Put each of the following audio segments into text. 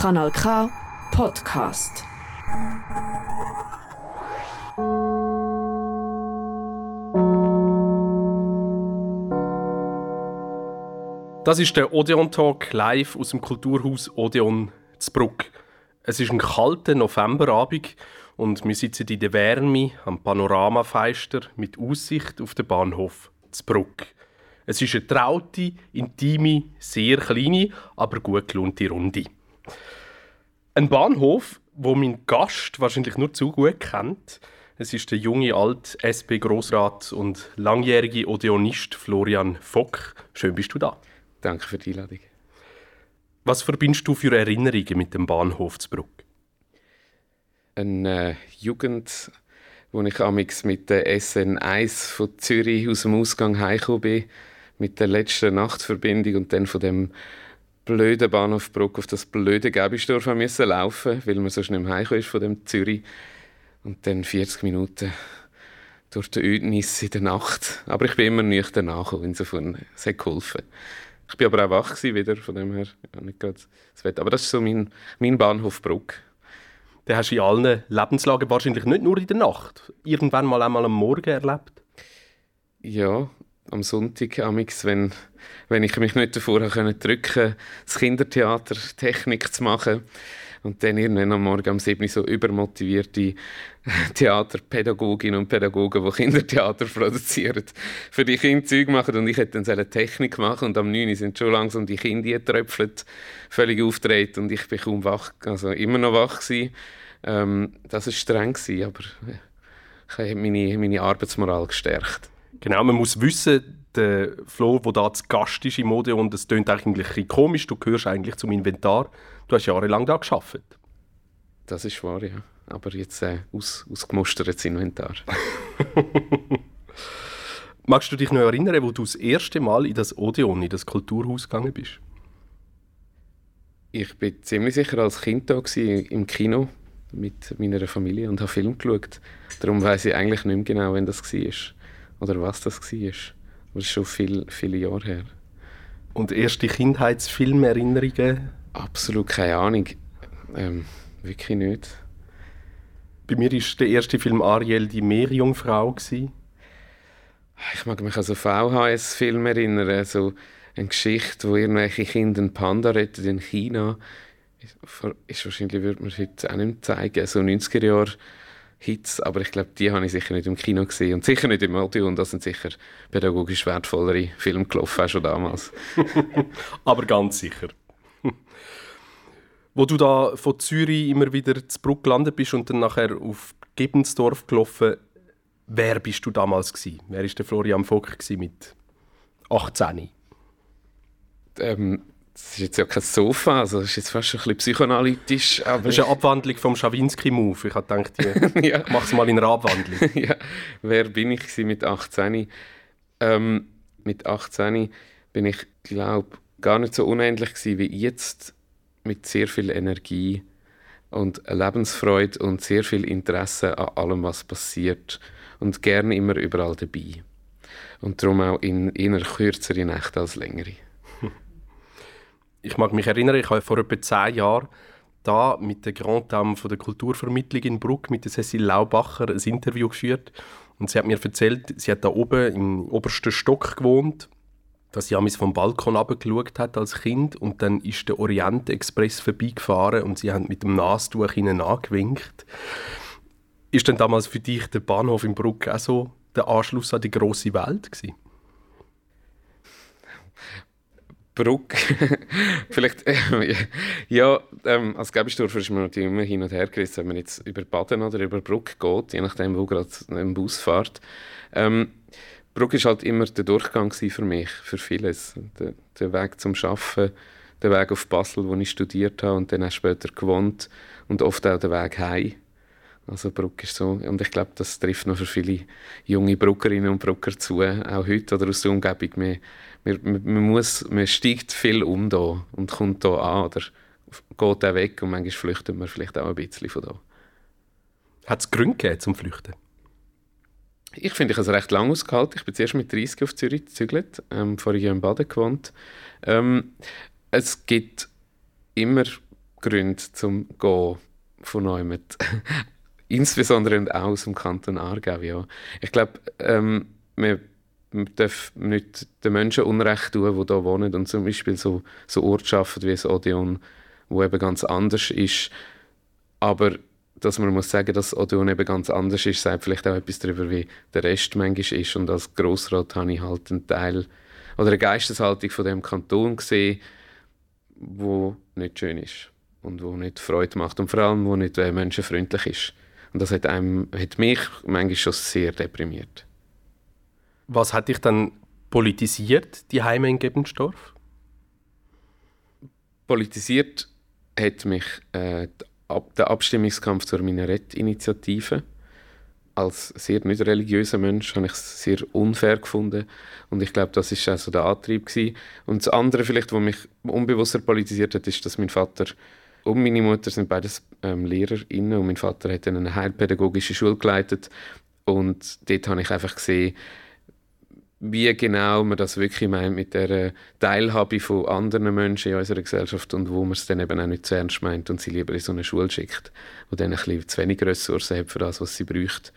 Kanal K Podcast. Das ist der Odeon Talk live aus dem Kulturhaus Odeon Zbruck. Es ist ein kalter Novemberabend und wir sitzen in der Wärme am Panoramafeister mit Aussicht auf den Bahnhof Zbruck. Es ist eine traute, intime, sehr kleine, aber gut gelohnte Runde. Ein Bahnhof, wo mein Gast wahrscheinlich nur zu gut kennt. Es ist der junge Alt-SP-Grossrat und langjährige Odeonist Florian Fock. Schön bist du da. Danke für die Einladung. Was verbindest du für Erinnerungen mit dem Bahnhof Zbruck? Eine äh, Jugend, wo ich amix mit der SN1 von Zürich aus dem Ausgang heimgekommen bin mit der letzten Nachtverbindung und dann von dem blöden Bahnhof Bruck auf das blöde Gäbisdorf müssen laufen, weil man so schnell im Heimkommen ist von dem Zürich. Und dann 40 Minuten durch die Ödnis in der Nacht. Aber ich bin immer nüchtern nachgekommen, insofern es hat geholfen. Ich bin aber auch wach wieder, von dem her ja, nicht gerade das Wetter. Aber das ist so mein, mein Bahnhof Bruck. Den hast du in allen Lebenslagen wahrscheinlich nicht nur in der Nacht, irgendwann mal einmal am Morgen erlebt? Ja, am Sonntag, amix, wenn, wenn ich mich nicht davor drücken konnte, das Kindertheater Technik zu machen. Und dann irgendwann am Morgen um 7 Uhr so übermotivierte Theaterpädagoginnen und Pädagogen, die Kindertheater produzieren, für die Kinder Zeug machen. Und ich hätte dann Technik machen und am 9 Uhr sind schon langsam die Kinder getröpfelt, völlig auftreten und ich bin kaum wach, also immer noch wach gewesen. Ähm, das war streng, gewesen, aber ich habe meine, meine Arbeitsmoral gestärkt. Genau, man muss wissen, der Flo, der da zu Gast ist im Mode und es klingt eigentlich komisch, du gehörst eigentlich zum Inventar. Du hast jahrelang da geschafft. Das ist wahr, ja. Aber jetzt äh, aus, ausgemustertes Inventar. Magst du dich noch erinnern, wo du das erste Mal in das Odeon, in das Kulturhaus gegangen bist? Ich bin ziemlich sicher als Kind da gewesen, im Kino mit meiner Familie und habe Film geschaut. Darum weiß ich eigentlich nicht mehr genau, wann das war oder was das war. Das ist schon viel, viele Jahre her. Und erste Kindheitsfilmerinnerungen? Absolut keine Ahnung. Ähm, wirklich nicht. Bei mir war der erste Film Ariel die Meerjungfrau. Ich mag mich an so VHS-Filme erinnern. Also eine Geschichte, wo irgendwelche Kinder einen Panda retten in China. Ist wahrscheinlich würde man es heute auch nicht zeigen. So 90er Jahre Hits, aber ich glaube, die habe ich sicher nicht im Kino gesehen und sicher nicht im Audio und das sind sicher pädagogisch wertvollere Filme gelaufen, auch schon damals. aber ganz sicher. Wo du da von Zürich immer wieder zu Bruck gelandet bist und dann nachher auf Gebensdorf gelaufen, wer bist du damals gewesen? Wer ist der Florian Vogt mit 18? Ähm, das ist jetzt ja kein Sofa, also das ist jetzt fast ein bisschen psychoanalytisch. Aber das ist eine Abwandlung vom Schawinski-Move. Ich habe gedacht, ja. ich mache es mal in einer Abwandlung. ja. Wer bin ich mit 18? Ähm, mit 18 bin ich, glaube gar nicht so unendlich gewesen wie jetzt, mit sehr viel Energie und Lebensfreude und sehr viel Interesse an allem, was passiert und gerne immer überall dabei. Und darum auch in eher kürzere Nächte als längere ich mag mich erinnern, ich habe vor etwa zehn Jahren da mit der Grand Dame von der Kulturvermittlung in Bruck, mit der Cecile Laubacher, ein Interview geführt. Und sie hat mir erzählt, sie hat da oben im obersten Stock gewohnt, dass sie amigs vom Balkon abgeschaut hat als Kind und dann ist der Orient Express vorbeigefahren und sie haben mit dem Nastuch ihnen angewinkt. Ist denn damals für dich der Bahnhof in Bruck auch so der Anschluss an die große Welt gewesen? Bruck. Vielleicht, äh, ja, ähm, als Gäbisdorfer ist man natürlich immer hin und her gerissen, wenn man jetzt über Baden oder über Bruck geht, je nachdem, wo gerade ein Bus fährt. Ähm, Bruck war halt immer der Durchgang für mich, für vieles. Der, der Weg zum Arbeiten, der Weg auf Basel, wo ich studiert habe und dann auch später gewohnt und oft auch der Weg heim. Also Bruck ist so, und ich glaube, das trifft noch für viele junge Bruckerinnen und Brucker zu, auch heute oder aus der Umgebung. Man, man, man, muss, man steigt viel um da und kommt da an oder geht auch weg und manchmal flüchtet man vielleicht auch ein bisschen von da. Hat es Gründe gegeben zum Flüchten? Ich finde, ich habe es recht lange ausgehalten. Ich bin zuerst mit 30 auf Zürich gezügelt, ähm, vorher in Baden gewohnt. Ähm, es gibt immer Gründe zum Gehen von neuem. Insbesondere und auch aus dem Kanton Aargau, ja. Ich glaube, ähm, wir, wir dürfen nicht den Menschen Unrecht tun, die hier wohnen und zum Beispiel so, so Ortschaften wie das Odeon, wo eben ganz anders ist. Aber dass man muss sagen, dass Odeon eben ganz anders ist, sagt vielleicht auch etwas darüber, wie der Rest manchmal ist. Und als Grossrat habe ich halt einen Teil oder eine Geisteshaltung von dem Kanton gesehen, wo nicht schön ist und wo nicht Freude macht und vor allem wo nicht äh, menschenfreundlich ist. Und das hat, einem, hat mich manchmal schon sehr deprimiert. Was hat dich dann politisiert, die Heime in Gebensdorf? Politisiert hat mich äh, der Abstimmungskampf zur Minarett-Initiative. Als sehr nicht religiöser Mensch habe ich es sehr unfair gefunden und ich glaube, das ist also der Antrieb gewesen. Und das andere vielleicht, was mich unbewusster politisiert hat, ist, dass mein Vater und meine Mutter sind beides ähm, LehrerInnen und mein Vater hat eine heilpädagogische Schule geleitet und dort habe ich einfach gesehen, wie genau man das wirklich meint mit der Teilhabe von anderen Menschen in unserer Gesellschaft und wo man es dann eben auch nicht zu ernst meint und sie lieber in so eine Schule schickt, wo dann ein bisschen zu wenig Ressourcen hat für das, was sie bräuchte.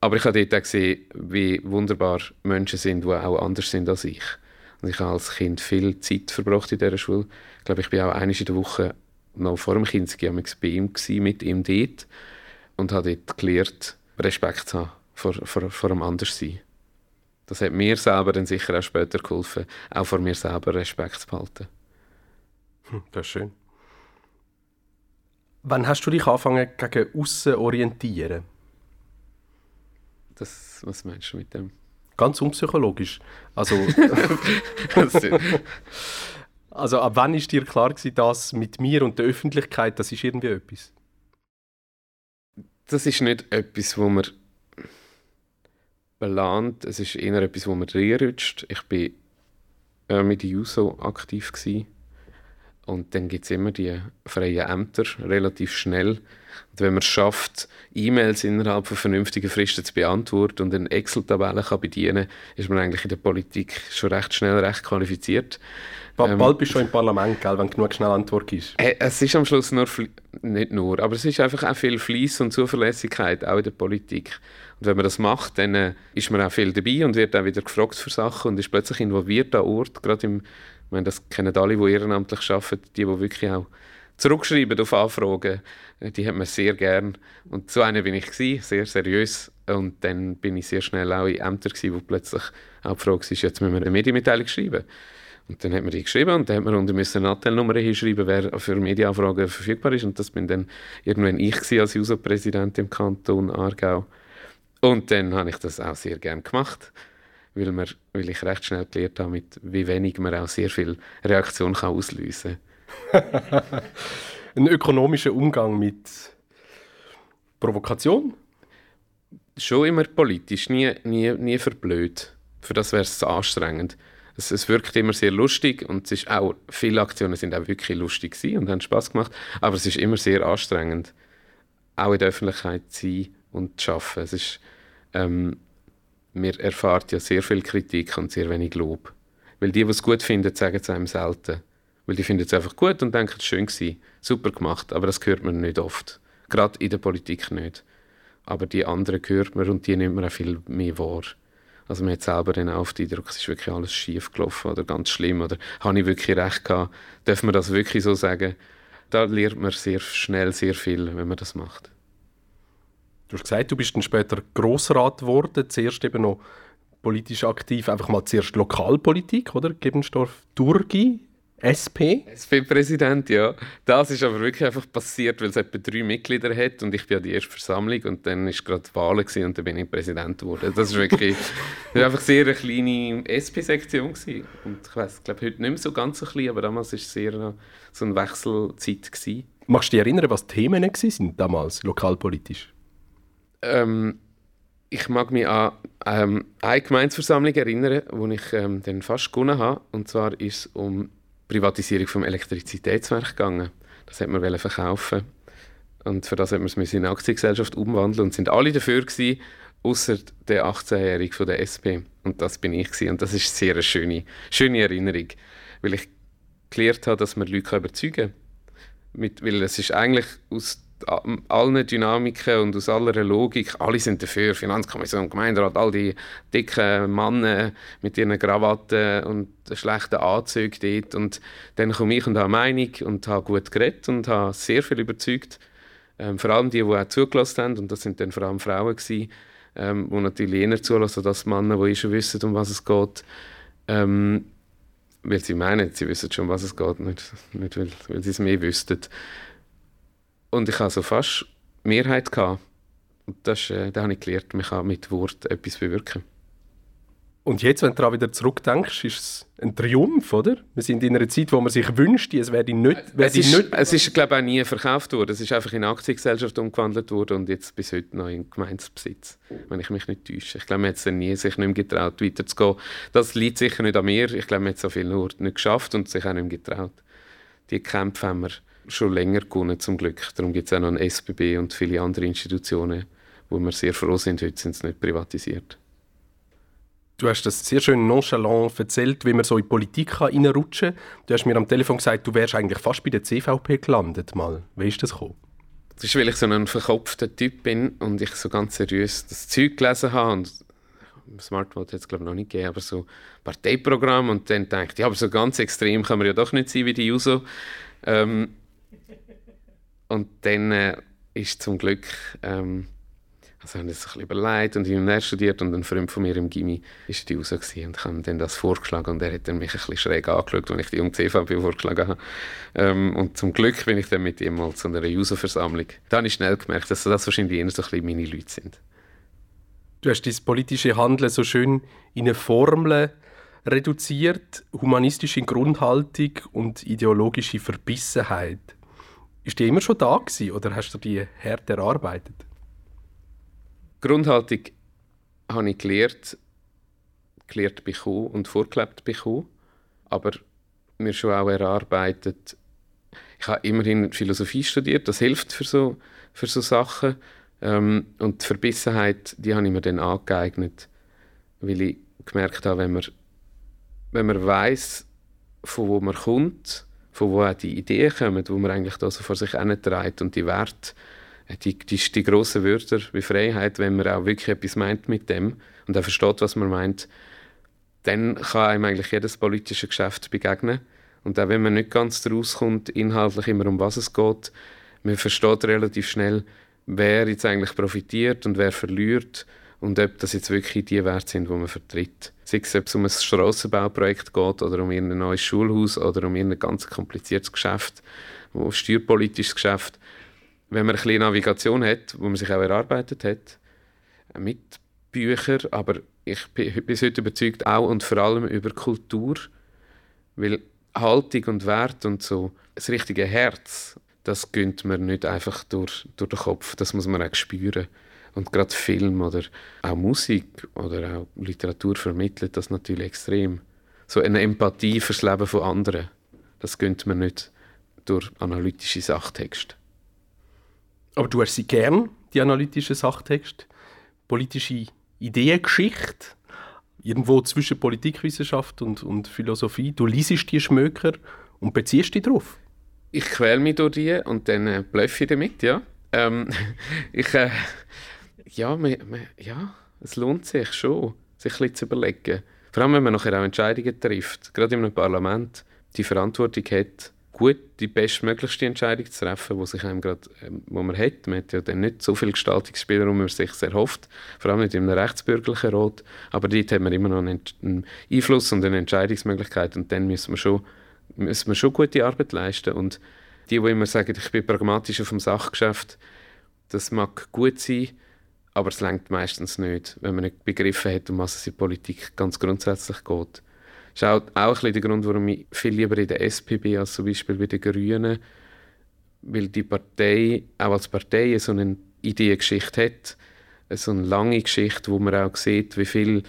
Aber ich habe dort auch gesehen, wie wunderbar Menschen sind, die auch anders sind als ich. Und ich habe als Kind viel Zeit verbracht in dieser Schule. Ich glaube, ich bin auch einmal in der Woche noch vor dem Kinski bei ihm gewesen, mit ihm dort und habe dort gelernt, Respekt zu haben vor, vor, vor dem Anderssein. Das hat mir selber dann sicher auch später geholfen, auch vor mir selber Respekt zu behalten. Hm, das ist schön. Wann hast du dich angefangen gegen außen orientieren? Das, was meinst du mit dem? Ganz unpsychologisch. Also, also ab wann ist dir klar gewesen, dass mit mir und der Öffentlichkeit, das ist irgendwie etwas? Das ist nicht etwas, wo man belangt. Es ist eher etwas, wo man reinrutscht. Ich war äh, mit Juso aktiv gewesen. Und dann gibt es immer die freien Ämter relativ schnell. Und wenn man es schafft, E-Mails innerhalb von vernünftigen Fristen zu beantworten und eine Excel-Tabelle bedienen kann, ist man eigentlich in der Politik schon recht schnell recht qualifiziert. Bald ähm, bist du schon im Parlament, gell, wenn genug schnell Antwort ist. Äh, es ist am Schluss nur, nicht nur, aber es ist einfach auch viel Fleiss und Zuverlässigkeit, auch in der Politik. Und wenn man das macht, dann äh, ist man auch viel dabei und wird auch wieder gefragt für Sachen und ist plötzlich involviert an Ort. Gerade im, ich meine, das kennen alle, die ehrenamtlich arbeiten, die, die wirklich auch zurückschreiben auf Anfragen, äh, die hat man sehr gern. Und so einer bin ich gewesen, sehr seriös. Und dann bin ich sehr schnell auch in Ämtern gewesen, wo plötzlich auch die Frage ist, jetzt müssen wir eine Medienmitteilung schreiben. Und dann hat man die geschrieben und dann hat man unter eine Anteilnummer hinschreiben, wer für Medienanfragen verfügbar ist. Und das bin dann irgendwann ich als User-Präsident im Kanton Aargau. Und dann habe ich das auch sehr gerne gemacht, weil, man, weil ich recht schnell gelernt habe, mit wie wenig man auch sehr viel Reaktion kann auslösen kann. Ein ökonomischer Umgang mit Provokation? Schon immer politisch, nie, nie, nie verblöd. Für das wäre es anstrengend. Es, es, wirkt immer sehr lustig und es ist auch, viele Aktionen sind auch wirklich lustig und haben Spaß gemacht, aber es ist immer sehr anstrengend, auch in der Öffentlichkeit zu sein und zu arbeiten. Es ist, ähm, man erfahrt ja sehr viel Kritik und sehr wenig Lob. Weil die, die es gut finden, sagen es einem selten. Weil die finden es einfach gut und denken, es war schön, gewesen, super gemacht, aber das hört man nicht oft. Gerade in der Politik nicht. Aber die anderen hört man und die nimmt man auch viel mehr wahr. Also man hat selber dann auch den Eindruck, es ist wirklich alles schief gelaufen oder ganz schlimm oder habe ich wirklich recht gehabt. Darf man das wirklich so sagen? Da lernt man sehr schnell sehr viel, wenn man das macht. Du hast gesagt, du bist dann später Grossrat geworden, zuerst eben noch politisch aktiv, einfach mal zuerst Lokalpolitik, oder? Gebensdorf Durgi, SP? SP-Präsident, ja. Das ist aber wirklich einfach passiert, weil es etwa drei Mitglieder hat und ich bin ja die erste Versammlung und dann war gerade die Wahl und dann bin ich Präsident geworden. Das ist wirklich das ist einfach sehr eine kleine SP-Sektion und ich weiß, glaube heute nicht mehr so ganz so klein, aber damals war es sehr so eine Wechselzeit gewesen. Magst du dich erinnern, was die Themen waren damals, lokalpolitisch? Ähm, ich mag mich an ähm, eine Gemeinsversammlung erinnern, wo ich ähm, dann fast gewonnen habe. Und zwar ist es um Privatisierung vom Elektrizitätswerk gegangen. Das hat man verkaufen und für das hat man es in eine Aktiengesellschaft umwandeln und sind alle dafür gewesen, außer der 18-Jährige von der SP. Und das bin ich gewesen. und das ist sehr eine schöne, schöne Erinnerung, weil ich gelernt habe, dass man Leute überzeugen kann mit, weil es ist eigentlich aus allen Dynamiken und aus aller Logik, alle sind dafür, Finanzkommission, Gemeinderat, all die dicken Männer mit ihren Krawatten und schlechten Anzügen dort. Und dann komme ich und habe eine Meinung und habe gut geredet und habe sehr viel überzeugt, ähm, vor allem die, die auch zugelassen haben. Und das sind dann vor allem Frauen gewesen, ähm, die natürlich eher zulassen als Männer, die schon wissen, um was es geht, ähm, weil sie meinen, sie wissen schon, um was es geht, nicht, nicht weil, weil sie es mehr wüssten. Und ich hatte so fast Mehrheit. Gehabt. Und das, äh, da habe ich gelernt, man kann mit Wort etwas bewirken. Und jetzt, wenn du daran wieder zurückdenkst, ist es ein Triumph, oder? Wir sind in einer Zeit, wo man sich wünscht, es werde nicht... Es ist, nicht es ist, glaube ich, auch nie verkauft worden. Es ist einfach in eine Aktiengesellschaft umgewandelt worden und jetzt bis heute noch in Gemeinsbesitz, wenn ich mich nicht täusche. Ich glaube, man hat sich nie sich nicht mehr getraut, weiterzugehen. Das liegt sicher nicht an mir. Ich glaube, man hat so viel nur nicht geschafft und sich auch nicht mehr getraut. Die Kämpfe haben wir schon länger gewonnen, zum Glück. Darum gibt es auch noch ein SBB und viele andere Institutionen, wo wir sehr froh sind, heute sind sie nicht privatisiert. Du hast das sehr schön nonchalant erzählt, wie man so in Politik reinrutschen kann. Du hast mir am Telefon gesagt, du wärst eigentlich fast bei der CVP gelandet. Mal. Wie ist das gekommen? Das ist, weil ich so ein verkopfter Typ bin und ich so ganz seriös das Zeug gelesen habe und Smartphone hat es glaube ich noch nicht gegeben, aber so Parteiprogramm und dann denkt, ja, aber so ganz extrem kann man ja doch nicht sein wie die Juso. Ähm, und dann äh, ist zum Glück, ähm, also haben das ein bisschen überlegt und ich habe studiert und ein Freund von mir im Gimmi war die raus und ich habe ihm dann das vorgeschlagen und er hat dann mich ein bisschen schräg angeschaut, als ich die junge CVP vorgeschlagen habe. Ähm, und zum Glück bin ich dann mit ihm mal zu einer User-Versammlung. Da habe ich schnell gemerkt, dass das wahrscheinlich eher so ein bisschen meine Leute sind. Du hast dein politische Handeln so schön in eine Formel reduziert, humanistische Grundhaltung und ideologische Verbissenheit. Ist die immer schon da gewesen, oder hast du die hart erarbeitet? Grundhaltung habe ich gelernt, gelernt bekommen und vorgelebt bekommen, aber mir schon auch erarbeitet. Ich habe immerhin Philosophie studiert, das hilft für so, für so Sachen. Ähm, und die Verbissenheit, die habe ich mir dann angeeignet, weil ich gemerkt habe, wenn man, wenn man weiß, von wo man kommt von wo auch die Ideen kommen, wo man eigentlich da so vor sich trägt und die Werte, äh, die, die, die grossen Wörter wie Freiheit, wenn man auch wirklich etwas meint mit dem und auch versteht, was man meint, dann kann einem eigentlich jedes politische Geschäft begegnen. Und auch wenn man nicht ganz daraus kommt, inhaltlich immer um was es geht, man versteht relativ schnell, wer jetzt eigentlich profitiert und wer verliert und ob das jetzt wirklich die Werte sind, die man vertritt. Sei es, ob es um ein Strassenbauprojekt geht oder um ein neues Schulhaus oder um ein ganz kompliziertes Geschäft, ein steuerpolitisches Geschäft. Wenn man ein bisschen Navigation hat, wo man sich auch erarbeitet hat, mit Büchern, aber ich bin bis heute überzeugt auch und vor allem über Kultur, weil Haltung und Wert und so, das richtige Herz, das gönnt man nicht einfach durch, durch den Kopf, das muss man auch spüren. Und gerade Film oder auch Musik oder auch Literatur vermittelt das natürlich extrem. So eine Empathie fürs Leben von anderen, das gönnt man nicht durch analytische Sachtexte. Aber du hast sie gern, die analytischen Sachtexte, politische Ideengeschichte, irgendwo zwischen Politikwissenschaft und, und Philosophie. Du liest die Schmöker und beziehst dich darauf. Ich quäle mich durch die und dann äh, blöffe ich damit, ja. Ähm, ich, äh, ja, man, man, ja, es lohnt sich schon, sich ein bisschen zu überlegen. Vor allem, wenn man nachher auch Entscheidungen trifft, gerade in einem Parlament, die Verantwortung hat, gut die bestmöglichste Entscheidung zu treffen, wo sich einem grad, ähm, wo man hat. Man hat ja dann nicht so viel Gestaltungsspielraum, wie man sich sehr hofft, vor allem nicht in einem rechtsbürgerlichen Rat, aber dort hat man immer noch einen, einen Einfluss und eine Entscheidungsmöglichkeit. Und dann müssen wir schon, müssen wir schon gute Arbeit leisten. Und die, die immer sagen, ich bin pragmatisch auf dem Sachgeschäft, das mag gut sein, aber es lenkt meistens nicht, wenn man nicht begriffen hat, um was es in Politik ganz grundsätzlich geht. Das ist auch, auch ein der Grund, warum ich viel lieber in der SP bin als zum Beispiel bei den Grünen, weil die Partei auch als Partei so eine Ideengeschichte hat, so eine lange Geschichte, wo man auch sieht, wie viel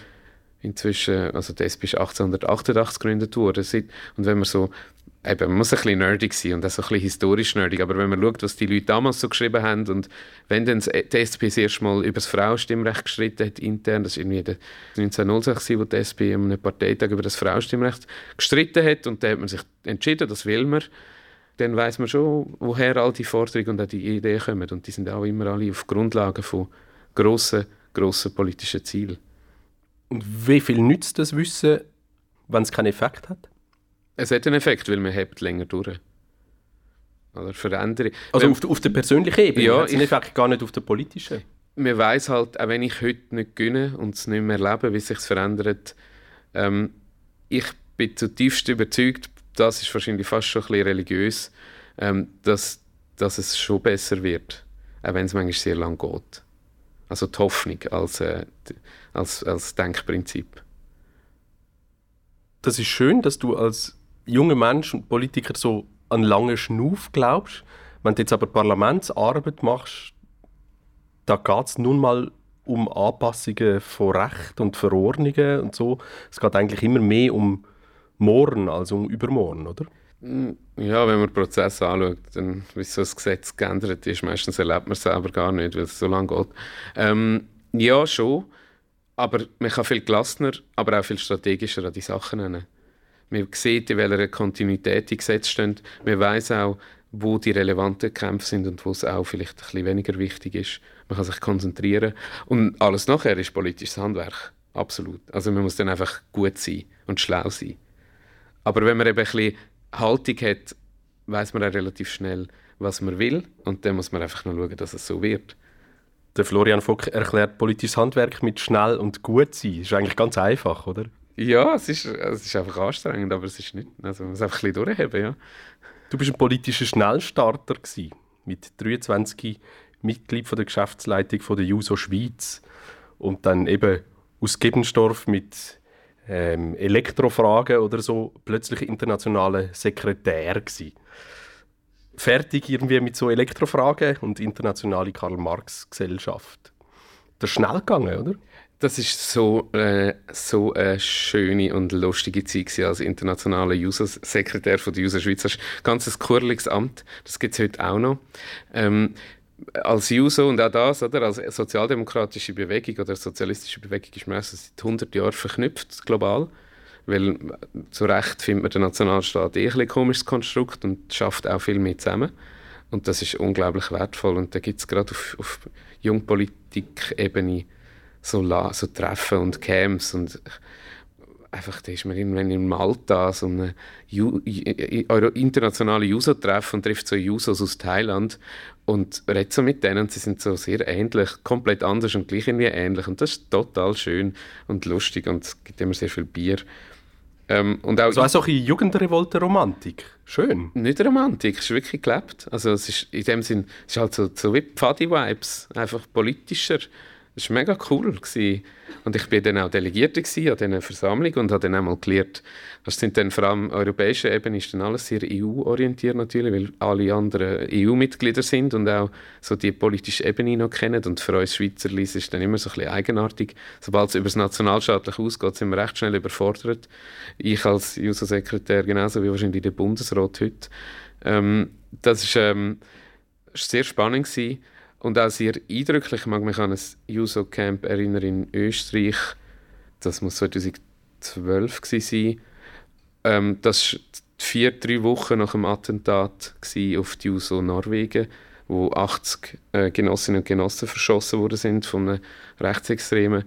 inzwischen, also die SP ist 1888 gegründet worden, und wenn man so eben, man muss ein bisschen nerdig sein und auch ein bisschen historisch nerdig, aber wenn man schaut, was die Leute damals so geschrieben haben und wenn dann die SP das erste Mal über das Frauenstimmrecht gestritten hat, intern, das war irgendwie 1906, wo die SP an einem Parteitag über das Frauenstimmrecht gestritten hat und da hat man sich entschieden, das will man, dann weiß man schon, woher all die Forderungen und auch die Ideen kommen. Und die sind auch immer alle auf Grundlagen von grossen, grossen politischen Zielen. Und wie viel nützt das Wissen, wenn es keinen Effekt hat? Es hat einen Effekt, weil man hebt länger durch. Oder verändere. Also auf, auf der persönlichen Ebene, ja, es einen Effekt gar nicht auf der politischen? Man weiß halt, auch wenn ich heute nicht gönne und es nicht mehr erlebe, wie sich verändert, ähm, ich bin zutiefst überzeugt, das ist wahrscheinlich fast schon ein bisschen religiös, ähm, dass, dass es schon besser wird, auch wenn es manchmal sehr lang geht. Also die Hoffnung als, äh, als, als Denkprinzip. Das ist schön, dass du als junger Mensch und Politiker so an lange Schnuff glaubst. Wenn du jetzt aber Parlamentsarbeit machst, da geht es nun mal um Anpassungen von Recht und Verordnungen und so. Es geht eigentlich immer mehr um morgen als um übermorgen, oder? Mm, ja, wenn man Prozesse anschaut, dann, wie so das Gesetz geändert ist, meistens erlebt man es selber gar nicht, weil es so lange geht. Ähm, ja, schon, aber man kann viel gelassener, aber auch viel strategischer an die Sachen nennen. Man sieht, in welcher Kontinuität die Gesetze stehen. Man weiß auch, wo die relevanten Kämpfe sind und wo es auch vielleicht ein bisschen weniger wichtig ist. Man kann sich konzentrieren. Und alles nachher ist politisches Handwerk. Absolut. Also man muss dann einfach gut sein und schlau sein. Aber wenn man eben ein bisschen Haltung hat, weiß man auch relativ schnell, was man will. Und dann muss man einfach nur schauen, dass es so wird. Der Florian Vogt erklärt politisches Handwerk mit schnell und gut sein. Das ist eigentlich ganz einfach, oder? Ja, es ist, es ist einfach anstrengend, aber es ist nicht. Also man muss einfach ein bisschen durchheben, ja. Du bist ein politischer Schnellstarter gewesen, mit 23 Mitglied von der Geschäftsleitung von der JUSO Schweiz und dann eben aus Gebensdorf mit ähm, Elektrofragen oder so plötzlich internationaler Sekretär gewesen. Fertig irgendwie mit so Elektrofragen und internationale Karl-Marx-Gesellschaft. Das ist schnell gegangen, oder? Das ist so, äh, so eine schöne und lustige Zeit als internationaler User-Sekretär der User Schweiz. Das ist ein ganz kurliges Amt. Das gibt es heute auch noch. Ähm, als Juso und auch das, oder, als sozialdemokratische Bewegung oder sozialistische Bewegung ist man seit 100 Jahren verknüpft, global. Weil zu Recht findet man den Nationalstaat eh ein komisches Konstrukt und schafft auch viel mehr zusammen. Und das ist unglaublich wertvoll. Und da gibt es gerade auf, auf Jungpolitik-Ebene so, so Treffen und Camps und einfach, da ist man irgendwann in Malta so eine Ju internationale Juso-Treffen und trifft so Jusos aus Thailand und redet so mit denen. Sie sind so sehr ähnlich, komplett anders und gleich irgendwie ähnlich. Und das ist total schön und lustig und es gibt immer sehr viel Bier. Ähm, und auch so also auch eine Jugendrevolte-Romantik. Schön. Nicht Romantik, es ist wirklich gelebt. Also es ist in dem Sinn, es ist halt so, so wie Pfadi-Vibes, einfach politischer. Das war mega cool. Und ich war dann auch Delegierter an dieser Versammlung und habe dann auch mal gelernt, das sind dann vor allem europäische Ebene ist dann alles sehr EU-orientiert natürlich, weil alle anderen EU-Mitglieder sind und auch so die politische Ebene noch kennen. Und für uns Schweizer ist es dann immer so ein bisschen eigenartig. Sobald es über das Nationalstaatliche ausgeht, sind wir recht schnell überfordert. Ich als JUSO-Sekretär genauso wie wahrscheinlich der Bundesrat heute. Ähm, das war ähm, sehr spannend gewesen. Und auch sehr eindrücklich, ich mag mich an ein Juso-Camp erinnern in Österreich, das muss 2012 sein. Ähm, das war vier, drei Wochen nach dem Attentat auf die Juso Norwegen, wo 80 äh, Genossinnen und Genossen verschossen worden sind von einem Rechtsextremen.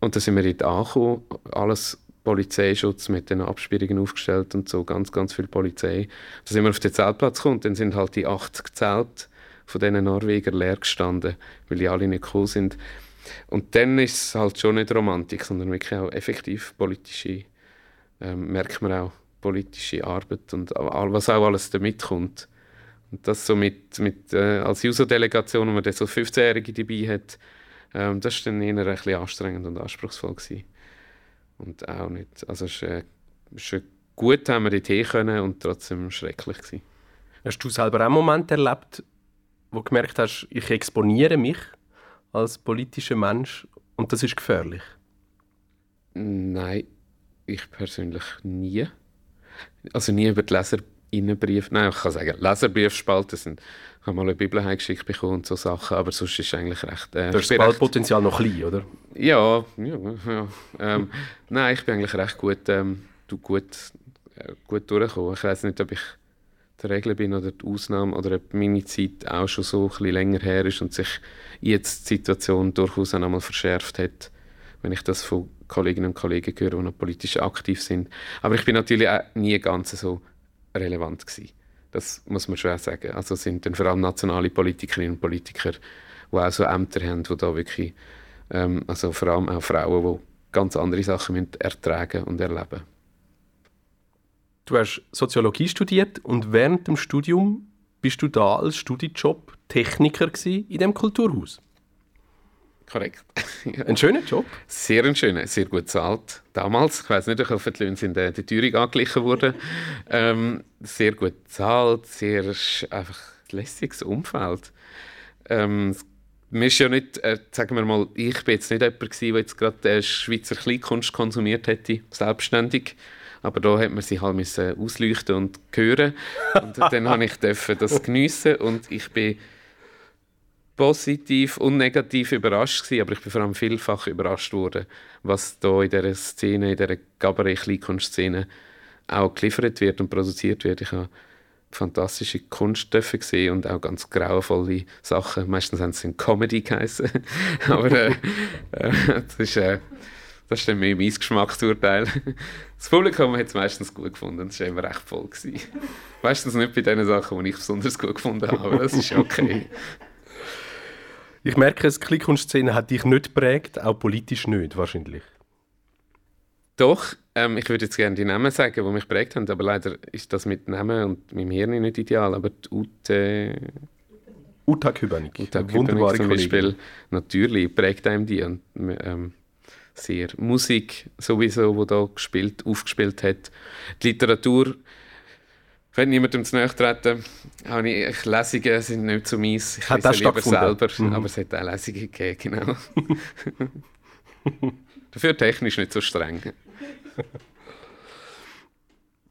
Und da sind wir dort angekommen, alles Polizeischutz mit den Absperrungen aufgestellt und so, ganz, ganz viel Polizei. Da sind wir auf den Zeltplatz gekommen und dann sind halt die 80 Zelte von diesen Norweger leer gestanden, weil die alle nicht gekommen sind. Und dann ist es halt schon nicht Romantik, sondern wirklich auch effektiv politische, ähm, merkt man auch, politische Arbeit und was auch alles damit kommt. Und das so mit, mit äh, als User-Delegation, wo man dann so 15-Jährige dabei hat, ähm, das war dann eher ein bisschen anstrengend und anspruchsvoll. Gewesen. Und auch nicht, also es ist, äh, ist gut, haben wir dorthin können und trotzdem schrecklich gewesen. Hast du selber auch einen Moment erlebt, wo du gemerkt hast, ich exponiere mich als politischer Mensch und das ist gefährlich? Nein, ich persönlich nie. Also nie über die Leserinnenbriefe. Nein, ich kann sagen, Leserbriefspalten sind. Ich habe mal eine Bibel heimgeschickt bekommen und so Sachen, aber sonst ist es eigentlich recht. Äh, das Spaltpotenzial noch klein, oder? Ja, ja, ja. Ähm, nein, ich bin eigentlich recht gut, ähm, gut, äh, gut durchgekommen. Ich weiß nicht, ob ich die Regel bin oder die Ausnahme oder ob meine Zeit auch schon so ein bisschen länger her ist und sich jetzt die Situation durchaus auch einmal verschärft hat, wenn ich das von Kolleginnen und Kollegen höre, die noch politisch aktiv sind. Aber ich bin natürlich auch nie ganz so relevant gewesen. Das muss man auch sagen. Also sind dann vor allem nationale Politikerinnen und Politiker, die auch so Ämter haben, die da wirklich, ähm, also vor allem auch Frauen, die ganz andere Sachen müssen ertragen und erleben Du hast Soziologie studiert und während dem Studium bist du da als Studijob Techniker in dem Kulturhaus. Korrekt. Ein schöner Job. Sehr ein schöner, sehr gut bezahlt. Damals, ich weiß nicht, ich hoffe, die Löhne sind äh, der Teuerung angeglichen worden. Ähm, sehr gut bezahlt, sehr einfach lässiges Umfeld. Ähm, mir ist ja nicht, äh, sagen wir mal, ich bin jetzt nicht jemand gewesen, der jetzt gerade äh, Schweizer Kleinkunst konsumiert hätte, selbstständig. Aber da hat man sie halt müssen ausleuchten und hören. Und dann habe ich das geniessen und ich bin positiv und negativ überrascht gewesen, aber ich bin vor allem vielfach überrascht worden, was da in dieser Szene, in dieser Cabaret-Kleinkunstszene auch geliefert wird und produziert wird. Ich habe fantastische Kunst gesehen und auch ganz grauenvolle Sachen. Meistens haben sie Comedy geheißen. aber äh, äh, das ist... Äh, das ist dann mehr mein Geschmacksurteil. Das Publikum hat es meistens gut gefunden. Es war immer recht voll. Gewesen. Meistens nicht bei den Sachen, die ich besonders gut gefunden habe, aber das ist okay. Ich merke, die Kleinkunstszene hat dich nicht geprägt, auch politisch nicht, wahrscheinlich. Doch, ähm, ich würde jetzt gerne die Namen sagen, die mich geprägt haben, aber leider ist das mit Namen und meinem Hirn nicht ideal, aber die Ute... Uta Kübernik, Uta Kübernik zum Beispiel, natürlich prägt einem die und ähm, sehr Musik sowieso, wo da gespielt, aufgespielt hat. Die Literatur wenn niemandem zu nahe treten, habe ich, Lesungen sind nicht so meins. Ich hat lese lieber selber, mhm. aber es hat auch Lesungen gegeben, genau. Dafür technisch nicht so streng.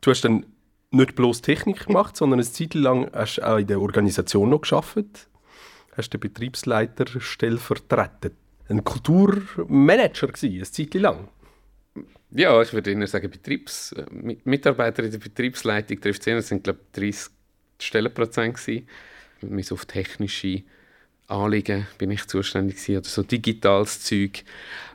Du hast dann nicht bloß Technik gemacht, sondern eine Zeit lang hast du auch in der Organisation noch gearbeitet. Hast den Betriebsleiterstelle vertreten. Ein Kulturmanager gewesen, eine Zeit lang. Ja, ich würde Ihnen sagen, Betriebs, äh, Mitarbeiter in der Betriebsleitung trifft es sind glaube ich 30 Stellenprozent gewesen. Bis auf technische Anliegen bin ich zuständig gewesen, oder so digitales Zeug.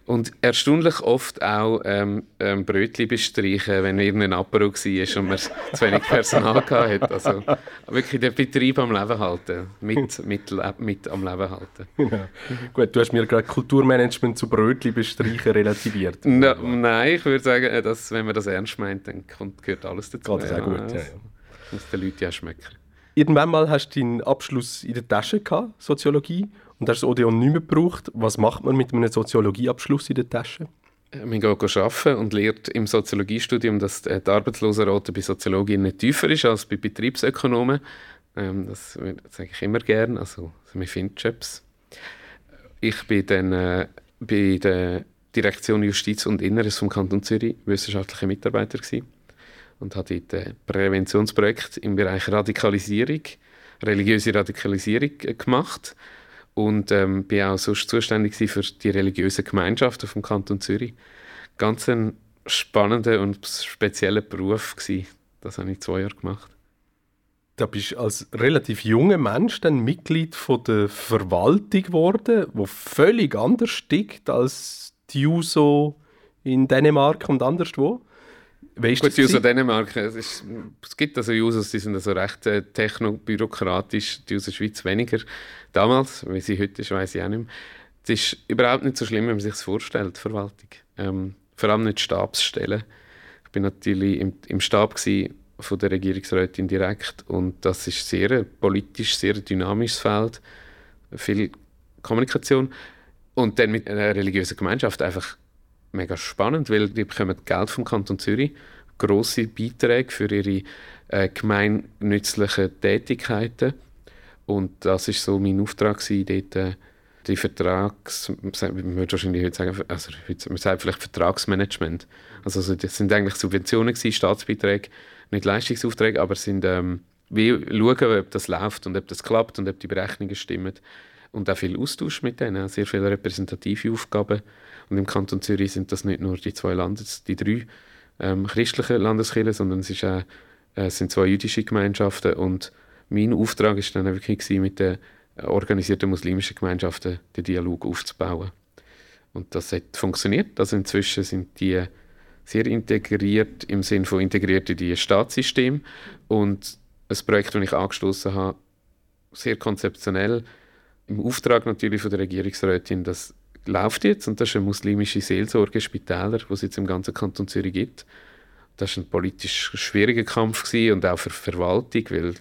Und erstaunlich oft auch ähm, ähm, Brötchen bestreichen, wenn irgendein Apero war und man zu wenig Personal hatte. Also wirklich den Betrieb am Leben halten, mit, mit, mit am Leben halten. Ja. Gut, du hast mir gerade Kulturmanagement zu Brötchen bestreichen relativiert. No, nein, ich würde sagen, äh, dass, wenn man das ernst meint, dann kommt, gehört alles dazu. Geht das auch gut, ja. ja. Muss den Leuten ja schmecken. Irgendwann mal hast du deinen Abschluss in der Tasche gehabt, Soziologie, und hast das Odeon nicht mehr gebraucht. Was macht man mit einem Soziologieabschluss in der Tasche? Äh, man geht arbeiten und lernt im Soziologiestudium, dass die Arbeitslosenrate bei Soziologen nicht tiefer ist als bei Betriebsökonomen. Ähm, das sage ich immer gerne. Also, also man findet Jobs. Ich bin dann äh, bei der Direktion Justiz und Inneres vom Kanton Zürich wissenschaftlicher Mitarbeiter gewesen und habe dort ein Präventionsprojekt im Bereich Radikalisierung, religiöse Radikalisierung äh, gemacht und ähm, bin auch sonst zuständig für die religiösen Gemeinschaften vom Kanton Zürich. Ganz ein spannender und spezieller Beruf gewesen. Das habe ich zwei Jahre gemacht. Da bist als relativ junger Mensch dann Mitglied von der Verwaltung geworden, wo völlig anders tickt als die Juso in Dänemark und anderswo. Weißt Gut, die User Dänemark, es, ist, es gibt also Users, die sind also recht äh, technobürokratisch, die aus der Schweiz weniger. Damals, wie sie heute ist, weiß ich auch nicht mehr. Es ist überhaupt nicht so schlimm, wenn man sich das vorstellt, Verwaltung. Ähm, vor allem nicht Stabsstellen. Ich bin natürlich im, im Stab von der Regierungsrätin direkt und das ist sehr ein politisch sehr dynamisches Feld, viel Kommunikation und dann mit einer religiösen Gemeinschaft einfach mega spannend, weil die bekommen Geld vom Kanton Zürich, große Beiträge für ihre äh, gemeinnützlichen Tätigkeiten und das ist so mein Auftrag gewesen, dort äh, die Vertrags, man würde wahrscheinlich heute sagen, also man sagt vielleicht Vertragsmanagement. Also, also das sind eigentlich Subventionen gewesen, Staatsbeiträge, nicht Leistungsaufträge, aber sind ähm, wie schauen, ob das läuft und ob das klappt und ob die Berechnungen stimmen. Und auch viel Austausch mit denen, sehr viele repräsentative Aufgaben. Und im Kanton Zürich sind das nicht nur die zwei Landes, die drei ähm, christlichen Landeskirchen, sondern es ist auch Äh, es sind zwei jüdische Gemeinschaften und mein Auftrag ist dann wirklich gewesen, mit den organisierten muslimischen Gemeinschaften den Dialog aufzubauen. Und das hat funktioniert. Also inzwischen sind die sehr integriert im Sinne von integriert in die Staatssystem und ein Projekt, das ich angestoßen habe, sehr konzeptionell im Auftrag natürlich von der Regierungsrätin, das läuft jetzt und das ist eine muslimische Seelsorge Spitäler, die es jetzt im ganzen Kanton Zürich gibt. Das war ein politisch schwieriger Kampf gewesen und auch für die Verwaltung, weil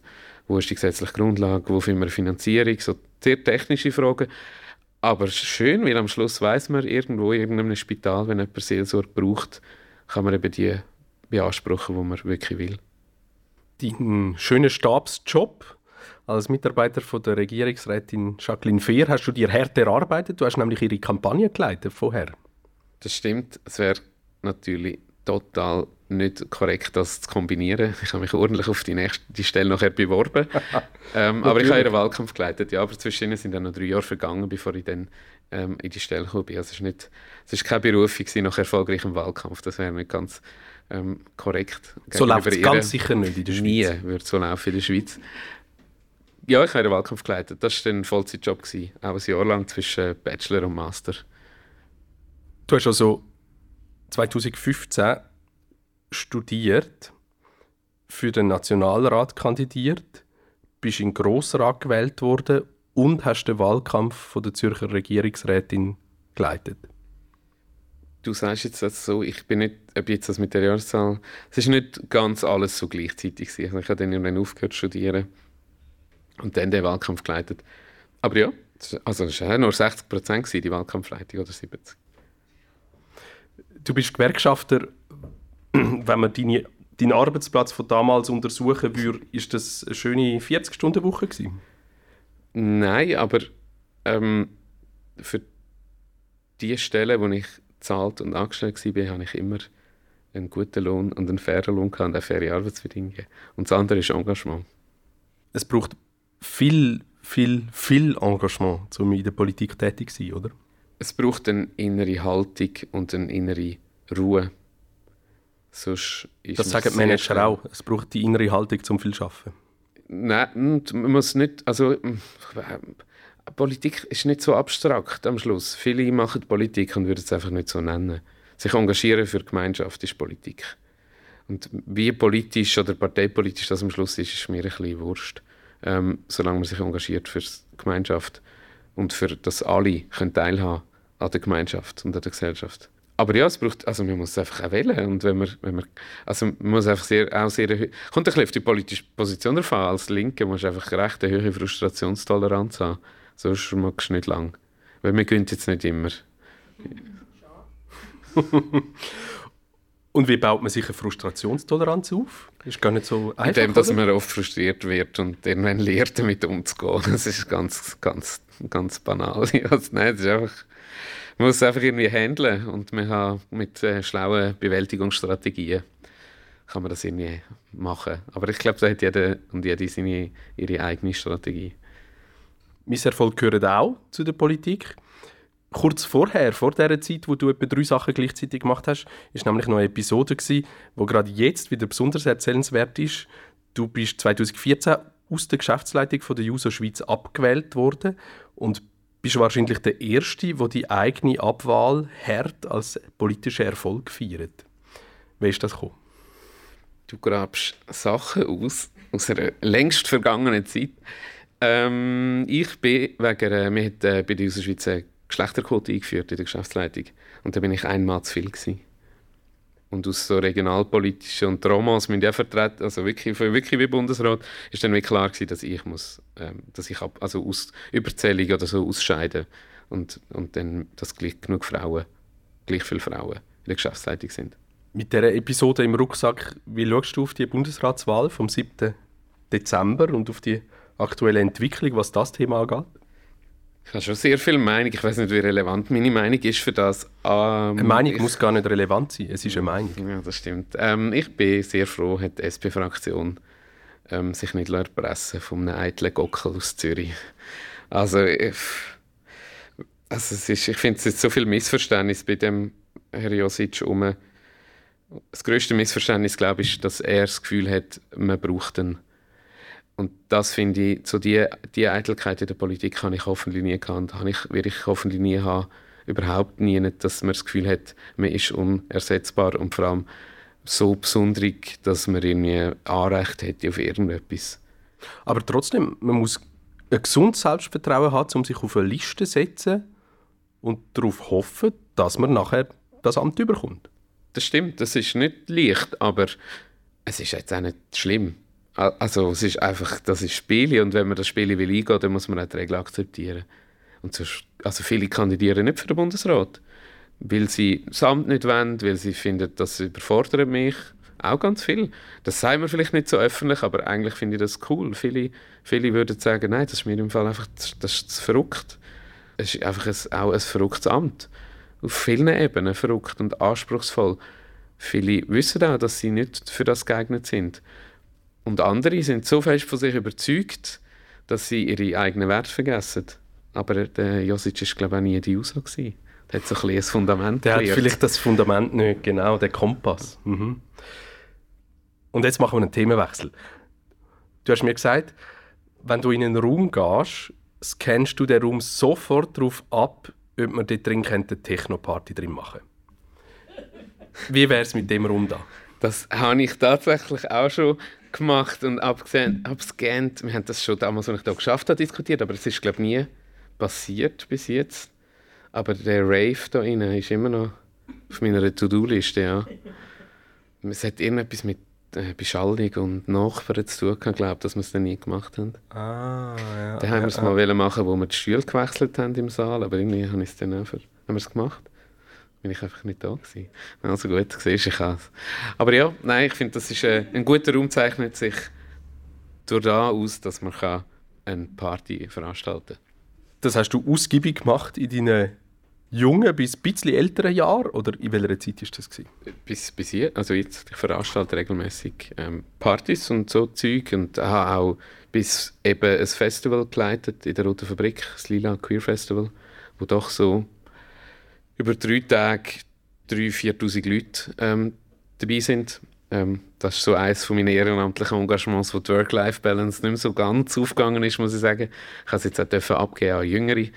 wo ist die gesetzliche Grundlage, wo finden wir Finanzierung, so sehr technische Fragen. Aber schön, weil am Schluss weiß man irgendwo in irgendeinem Spital, wenn jemand Seelsorge braucht, kann man eben die beanspruchen, die man wirklich will. Dein schöner Stabsjob als Mitarbeiter von der Regierungsrätin Jacqueline Fehr hast du dir hart erarbeitet. Du hast nämlich ihre Kampagne geleitet vorher. Das stimmt. Es wäre natürlich total nicht korrekt, das zu kombinieren. Ich habe mich ordentlich auf die nächste die Stelle nachher beworben. ähm, aber ich habe ihren Wahlkampf geleitet. Ja, aber zwischen ihnen sind dann noch drei Jahre vergangen, bevor ich dann ähm, in die Stelle kam. Also es ist, nicht, es ist keine Berufung nach erfolgreichem Wahlkampf. Das wäre nicht ganz ähm, korrekt. So läuft es ganz sicher nicht in der Schweiz. Nie würde so laufen in der Schweiz. Ja, ich habe den Wahlkampf geleitet. Das war ein Vollzeitjob. Gewesen. Auch ein Jahr lang zwischen Bachelor und Master. Du hast also 2015 studiert, für den Nationalrat kandidiert, bist in den Grossrat gewählt worden und hast den Wahlkampf von der Zürcher Regierungsrätin geleitet. Du sagst jetzt das so, ich bin nicht, ob jetzt das mit der Jahreszahl, es ist nicht ganz alles so gleichzeitig. Ich habe dann irgendwann aufgehört zu studieren und dann den Wahlkampf geleitet. Aber ja, also es war nur 60 Prozent die Wahlkampfleitung oder 70. Du bist Gewerkschafter wenn man deine, deinen Arbeitsplatz von damals untersuchen würde, ist das eine schöne 40-Stunden-Woche gewesen? Nein, aber ähm, für die Stelle, wo ich zahlt und angestellt war, habe ich immer einen guten Lohn und einen fairen Lohn und auch faire Arbeitsbedingungen. Und das andere ist Engagement. Es braucht viel, viel, viel Engagement, um in der Politik tätig zu sein, oder? Es braucht eine innere Haltung und eine innere Ruhe. Sonst ist das sagen die Manager auch. Es braucht die innere Haltung, zum viel zu arbeiten. Nein, man muss nicht. Also, Politik ist nicht so abstrakt am Schluss. Viele machen Politik und würden es einfach nicht so nennen. Sich engagieren für die Gemeinschaft ist Politik. Und wie politisch oder parteipolitisch das am Schluss ist, ist mir ein bisschen wurscht. Ähm, solange man sich engagiert für die Gemeinschaft und für dass alle können teilhaben an der Gemeinschaft und an der Gesellschaft. Aber ja, es braucht, also man muss es einfach auch wählen. Und wenn man, wenn man, also man muss einfach sehr, auch sehr, kommt ein bisschen auf die politische Position davon. Als Linke musst du einfach recht eine hohe Frustrationstoleranz haben. Sonst magst du nicht lang. Weil man gewinnt jetzt nicht immer. und wie baut man sich eine Frustrationstoleranz auf? Ist gar nicht so einfach. Indem, dass man oft frustriert wird und irgendwann lernt, damit umzugehen. Das ist ganz, ganz, ganz banal. Also, nein, das ist einfach man muss es einfach irgendwie handeln und man kann mit äh, schlauen Bewältigungsstrategien kann man das irgendwie machen. Aber ich glaube, da hat jeder und jede seine, ihre eigene Strategie. Mein Erfolg gehört auch zu der Politik. Kurz vorher, vor der Zeit, wo du etwa drei Sachen gleichzeitig gemacht hast, ist nämlich noch eine Episode gewesen, wo gerade jetzt wieder besonders erzählenswert ist. Du bist 2014 aus der Geschäftsleitung von der Juso Schweiz abgewählt worden und bist wahrscheinlich der Erste, der die eigene Abwahl hart als politischen Erfolg feiert. Wie ist das gekommen? Du grabst Sachen aus, aus einer längst vergangenen Zeit. Ähm, ich bin wegen, äh, wir haben äh, bei der Schweiz eine Geschlechterquote eingeführt in der Geschäftsleitung. Und da bin ich einmal zu viel gewesen und aus so regionalpolitischen und Romans müssen ja vertreten, also wirklich, wirklich wie Bundesrat, ist dann wirklich klar gewesen, dass ich muss, ähm, dass ich ab, also aus Überzählung oder so ausscheiden und, und dann, dass gleich genug Frauen, gleich viele Frauen in der Geschäftsleitung sind. Mit dieser Episode im Rucksack, wie schaust du auf die Bundesratswahl vom 7. Dezember und auf die aktuelle Entwicklung, was das Thema angeht? Ich habe schon sehr viel Meinung. Ich weiß nicht, wie relevant meine Meinung ist für das. Ähm, eine Meinung ich, muss gar nicht relevant sein. Es ist eine Meinung. Ja, das stimmt. Ähm, ich bin sehr froh, hat die SP-Fraktion ähm, sich nicht erpressen von einem eitlen Gockel aus Zürich. Also, ich, also es ist, ich finde es jetzt so viel Missverständnis bei dem Herr Josic um. Das größte Missverständnis, glaube ich, ist, dass er das Gefühl hat, man braucht ihn. Und das finde ich, so die, die Eitelkeit in der Politik habe ich hoffentlich nie gehabt. Habe ich, werde ich hoffentlich nie haben, überhaupt nie, nicht, dass man das Gefühl hat, man ist unersetzbar und vor allem so besonderig, dass man irgendwie Anrecht hätte auf irgendetwas. Aber trotzdem, man muss ein gesundes Selbstvertrauen haben, um sich auf eine Liste zu setzen und darauf hoffen, dass man nachher das Amt überkommt. Das stimmt, das ist nicht leicht, aber es ist jetzt auch nicht schlimm. Also es ist einfach, das ist Spiele und wenn man das Spiel will eingehen, dann muss man auch die Regeln akzeptieren. Und sonst, also viele kandidieren nicht für den Bundesrat, weil sie das Amt nicht wollen, weil sie finden, das überfordert mich. Auch ganz viel. Das sagen wir vielleicht nicht so öffentlich, aber eigentlich finde ich das cool. Viele, viele würden sagen, nein, das ist mir im Fall einfach das, ist verrückt. Es ist einfach ein, auch ein verrücktes Amt. Auf vielen Ebenen verrückt und anspruchsvoll. Viele wissen auch, dass sie nicht für das geeignet sind. Und andere sind so fest von sich überzeugt, dass sie ihre eigenen Werte vergessen. Aber der Josic war, glaube ich, auch nie die User. Der hat so ein, ein Fundament Der gelernt. hat vielleicht das Fundament nicht, genau, der Kompass. Mhm. Und jetzt machen wir einen Themenwechsel. Du hast mir gesagt, wenn du in einen Raum gehst, scannst du den Raum sofort darauf ab, ob man dort drin eine Techno-Party drin machen Wie wäre es mit dem Raum da? Das habe ich tatsächlich auch schon gemacht und abgescannt. Wir haben das schon damals, als ich da geschafft habe, diskutiert, aber es ist, glaube ich, nie passiert bis jetzt. Aber der Rave da innen ist immer noch auf meiner To-Do-Liste, ja. Es hat irgendetwas mit äh, Beschallung und Nachbarn zu tun, glaube dass wir es dann nie gemacht haben. Ah, ja. Dann haben wir es ja, mal ja. machen, wo wir die Stühle gewechselt haben im Saal, aber irgendwie habe ich es dann einfach, haben wir es gemacht. Bin ich einfach nicht da gewesen. Also gut, siehst ich es. Aber ja, nein, ich finde, das ist äh, ein guter Raum zeichnet sich durch da aus, dass man kann eine Party veranstalten kann. Das hast du ausgiebig gemacht in deinen jungen bis ein bisschen älteren Jahren? Oder in welcher Zeit war das? Gewesen? Bis, bis hier. Also jetzt, ich veranstalte regelmäßig ähm, Partys und so Zeug und habe auch bis eben ein Festival geleitet in der Roten Fabrik, das Lila Queer Festival, wo doch so über drei Tage 3'000, 4'000 Leute ähm, dabei sind. Ähm, das ist so eines von meinen ehrenamtlichen Engagements, wo die Work-Life-Balance nicht mehr so ganz aufgegangen ist, muss ich sagen. Ich habe es jetzt auch abgeben an Jüngere, die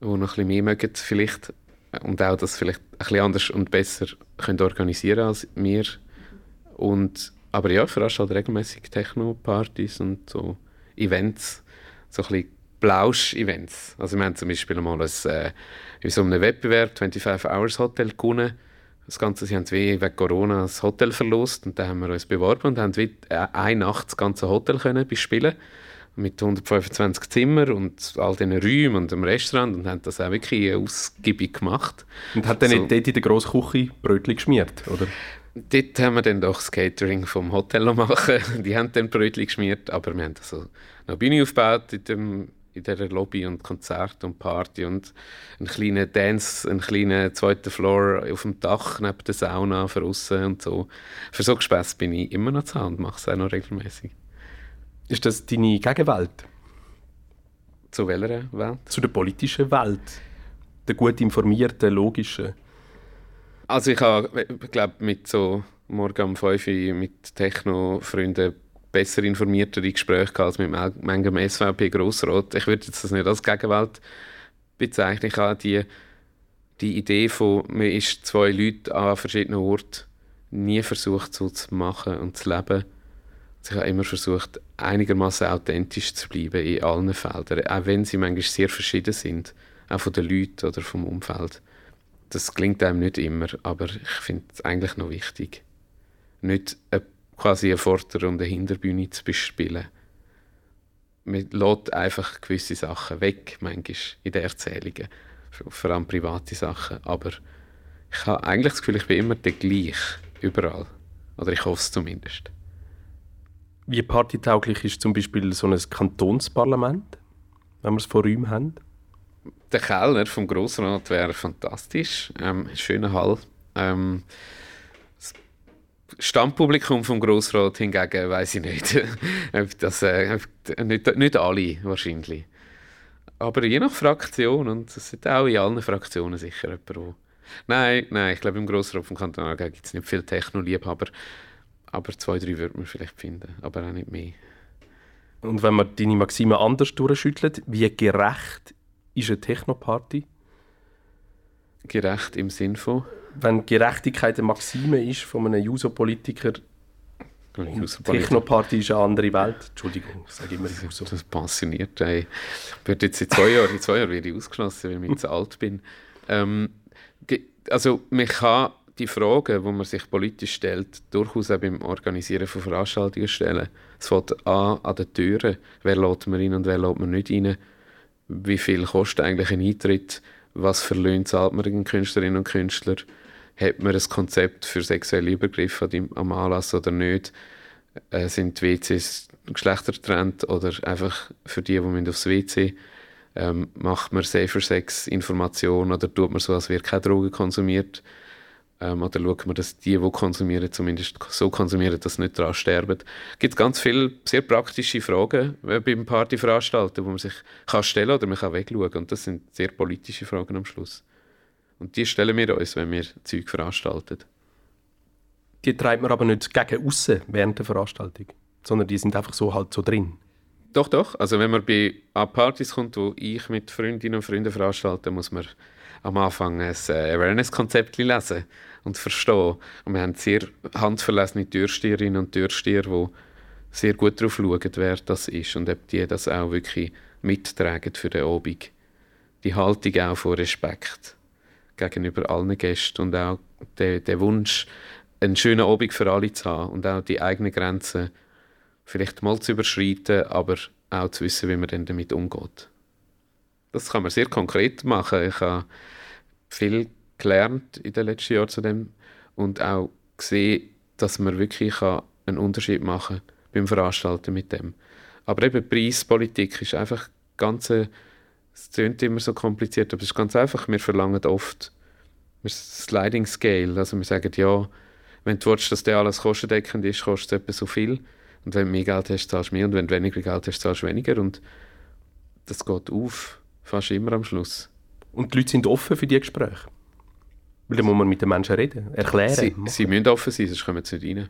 noch ein bisschen mehr mögen vielleicht und auch das vielleicht ein bisschen anders und besser können organisieren als wir. Und, aber ja, veranstalte regelmäßig Techno-Partys und so Events, so ein bisschen Plausch-Events. Also wir haben zum Beispiel mal ein, äh, in so einem Wettbewerb 25 Hours Hotel gewonnen. Das Ganze, sie haben wie wegen Corona das Hotel verlost und dann haben wir uns beworben und haben wie äh, eine Nacht das ganze Hotel können bespielen mit 125 Zimmern und all diesen Räumen und dem Restaurant und haben das auch wirklich ausgiebig gemacht. Und hat dann so, nicht dort in der grossen Küche Brötchen geschmiert, oder? Dort haben wir dann doch das Catering vom Hotel machen. Die haben dann Brötchen geschmiert, aber wir haben also eine Bühne aufgebaut in, dem, in dieser Lobby und Konzert und Party und einen kleinen Dance, einen kleinen zweiten Floor auf dem Dach neben der Sauna für aussen und so. Für so Gespässe bin ich immer noch zu Hause und mache es auch noch regelmäßig. Ist das deine Gegenwelt? Zu welcher Welt? Zu der politischen Welt. Der gut informierten, logischen. Also ich habe, glaube mit so morgen um 5 Uhr mit Techno-Freunden besser informiertere Gespräche als mit manchem SVP-Grossrat. Ich würde das nicht als Gegenwelt bezeichnen. Ich habe die, die Idee von, man ist zwei Leute an verschiedenen Orten nie versucht so zu machen und zu leben ich habe immer versucht, einigermaßen authentisch zu bleiben in allen Feldern, auch wenn sie manchmal sehr verschieden sind, auch von den Leuten oder vom Umfeld. Das klingt einem nicht immer, aber ich finde es eigentlich noch wichtig, nicht eine, quasi eine Vorder- und eine Hinterbühne zu bespielen. Man lässt einfach gewisse Sachen weg, manchmal in den Erzählungen, vor allem private Sachen, aber ich habe eigentlich das Gefühl, ich bin immer der gleich, überall. Oder ich hoffe es zumindest. Wie partytauglich ist zum Beispiel so ein Kantonsparlament, wenn wir es vor Räumen haben? Der Kellner vom Grossrat wäre fantastisch. Ähm, schöner Hall. Ähm, Stammpublikum vom Grossrat hingegen weiß ich nicht. das, äh, nicht. Nicht alle wahrscheinlich. Aber je nach Fraktion, und es sind auch in allen Fraktionen sicher jemand, Nein, nein, ich glaube, im Grossrat vom Kanton Aargau gibt es nicht viele Techno-Liebhaber. Aber zwei, drei würde man vielleicht finden, aber auch nicht mehr. Und wenn man deine Maxime anders durchschüttelt, wie gerecht ist eine Techno-Party? Gerecht im Sinn von? Wenn Gerechtigkeit eine Maxime ist von einem Juso-Politiker, Techno-Party ist eine andere Welt. Entschuldigung, ich sage immer Juso. Das passioniert. Ey. Ich werde jetzt in zwei Jahren, in zwei Jahren werde ich ausgeschlossen, weil ich zu alt bin. Ähm, also man kann die Fragen, die man sich politisch stellt, durchaus auch beim Organisieren von Veranstaltungen stellen. Es fängt an an den Türen. Wer lädt man rein und wer lädt man nicht rein? Wie viel kostet eigentlich ein Eintritt? Was für Löhne zahlt man den Künstlerinnen und Künstlern? Hat man ein Konzept für sexuelle Übergriffe am Anlass oder nicht? Äh, sind die WCs geschlechtertrennt oder einfach für die, die aufs WC ähm, Macht man Safer Sex Informationen oder tut man so, als wäre keine Drogen konsumiert? Ähm, oder schaut man, dass die, die konsumieren, zumindest so konsumieren, dass sie nicht daran sterben. Es gibt ganz viele sehr praktische Fragen äh, beim Partyveranstalten, wo man sich kann stellen oder man kann wegschauen. Und das sind sehr politische Fragen am Schluss. Und die stellen wir uns, wenn wir Zeug veranstalten. Die treibt man aber nicht gegen außen während der Veranstaltung, sondern die sind einfach so halt so drin. Doch, doch. Also wenn man bei Partys kommt, wo ich mit Freundinnen und Freunden veranstalte, muss man am Anfang ein äh, Awareness-Konzept lesen und verstehen. Und wir haben sehr handverlesene Türsteherinnen und Türsteher, die sehr gut darauf schauen, wer das ist und ob die das auch wirklich mittragen für den Abend. Die Haltung auch von Respekt gegenüber allen Gästen und auch der, der Wunsch, einen schönen Abend für alle zu haben und auch die eigenen Grenzen vielleicht mal zu überschreiten, aber auch zu wissen, wie man dann damit umgeht. Das kann man sehr konkret machen. Ich habe viel gelernt in den letzten Jahren zu dem und auch gesehen, dass man wirklich einen Unterschied machen kann beim Veranstalten mit dem. Aber eben Preispolitik ist einfach ganz, es klingt immer so kompliziert, aber es ist ganz einfach. Wir verlangen oft Sliding Scale, also wir sagen, ja, wenn du willst, dass der alles kostendeckend ist, kostet es etwa so viel. Und wenn du mehr Geld hast, zahlst du mehr. Und wenn du weniger Geld hast, zahlst du weniger. Und das geht auf, fast immer am Schluss. Und die Leute sind offen für diese Gespräche? Weil dann muss man mit den Menschen reden, erklären. Sie, sie müssen offen sein, sonst kommen sie nicht rein.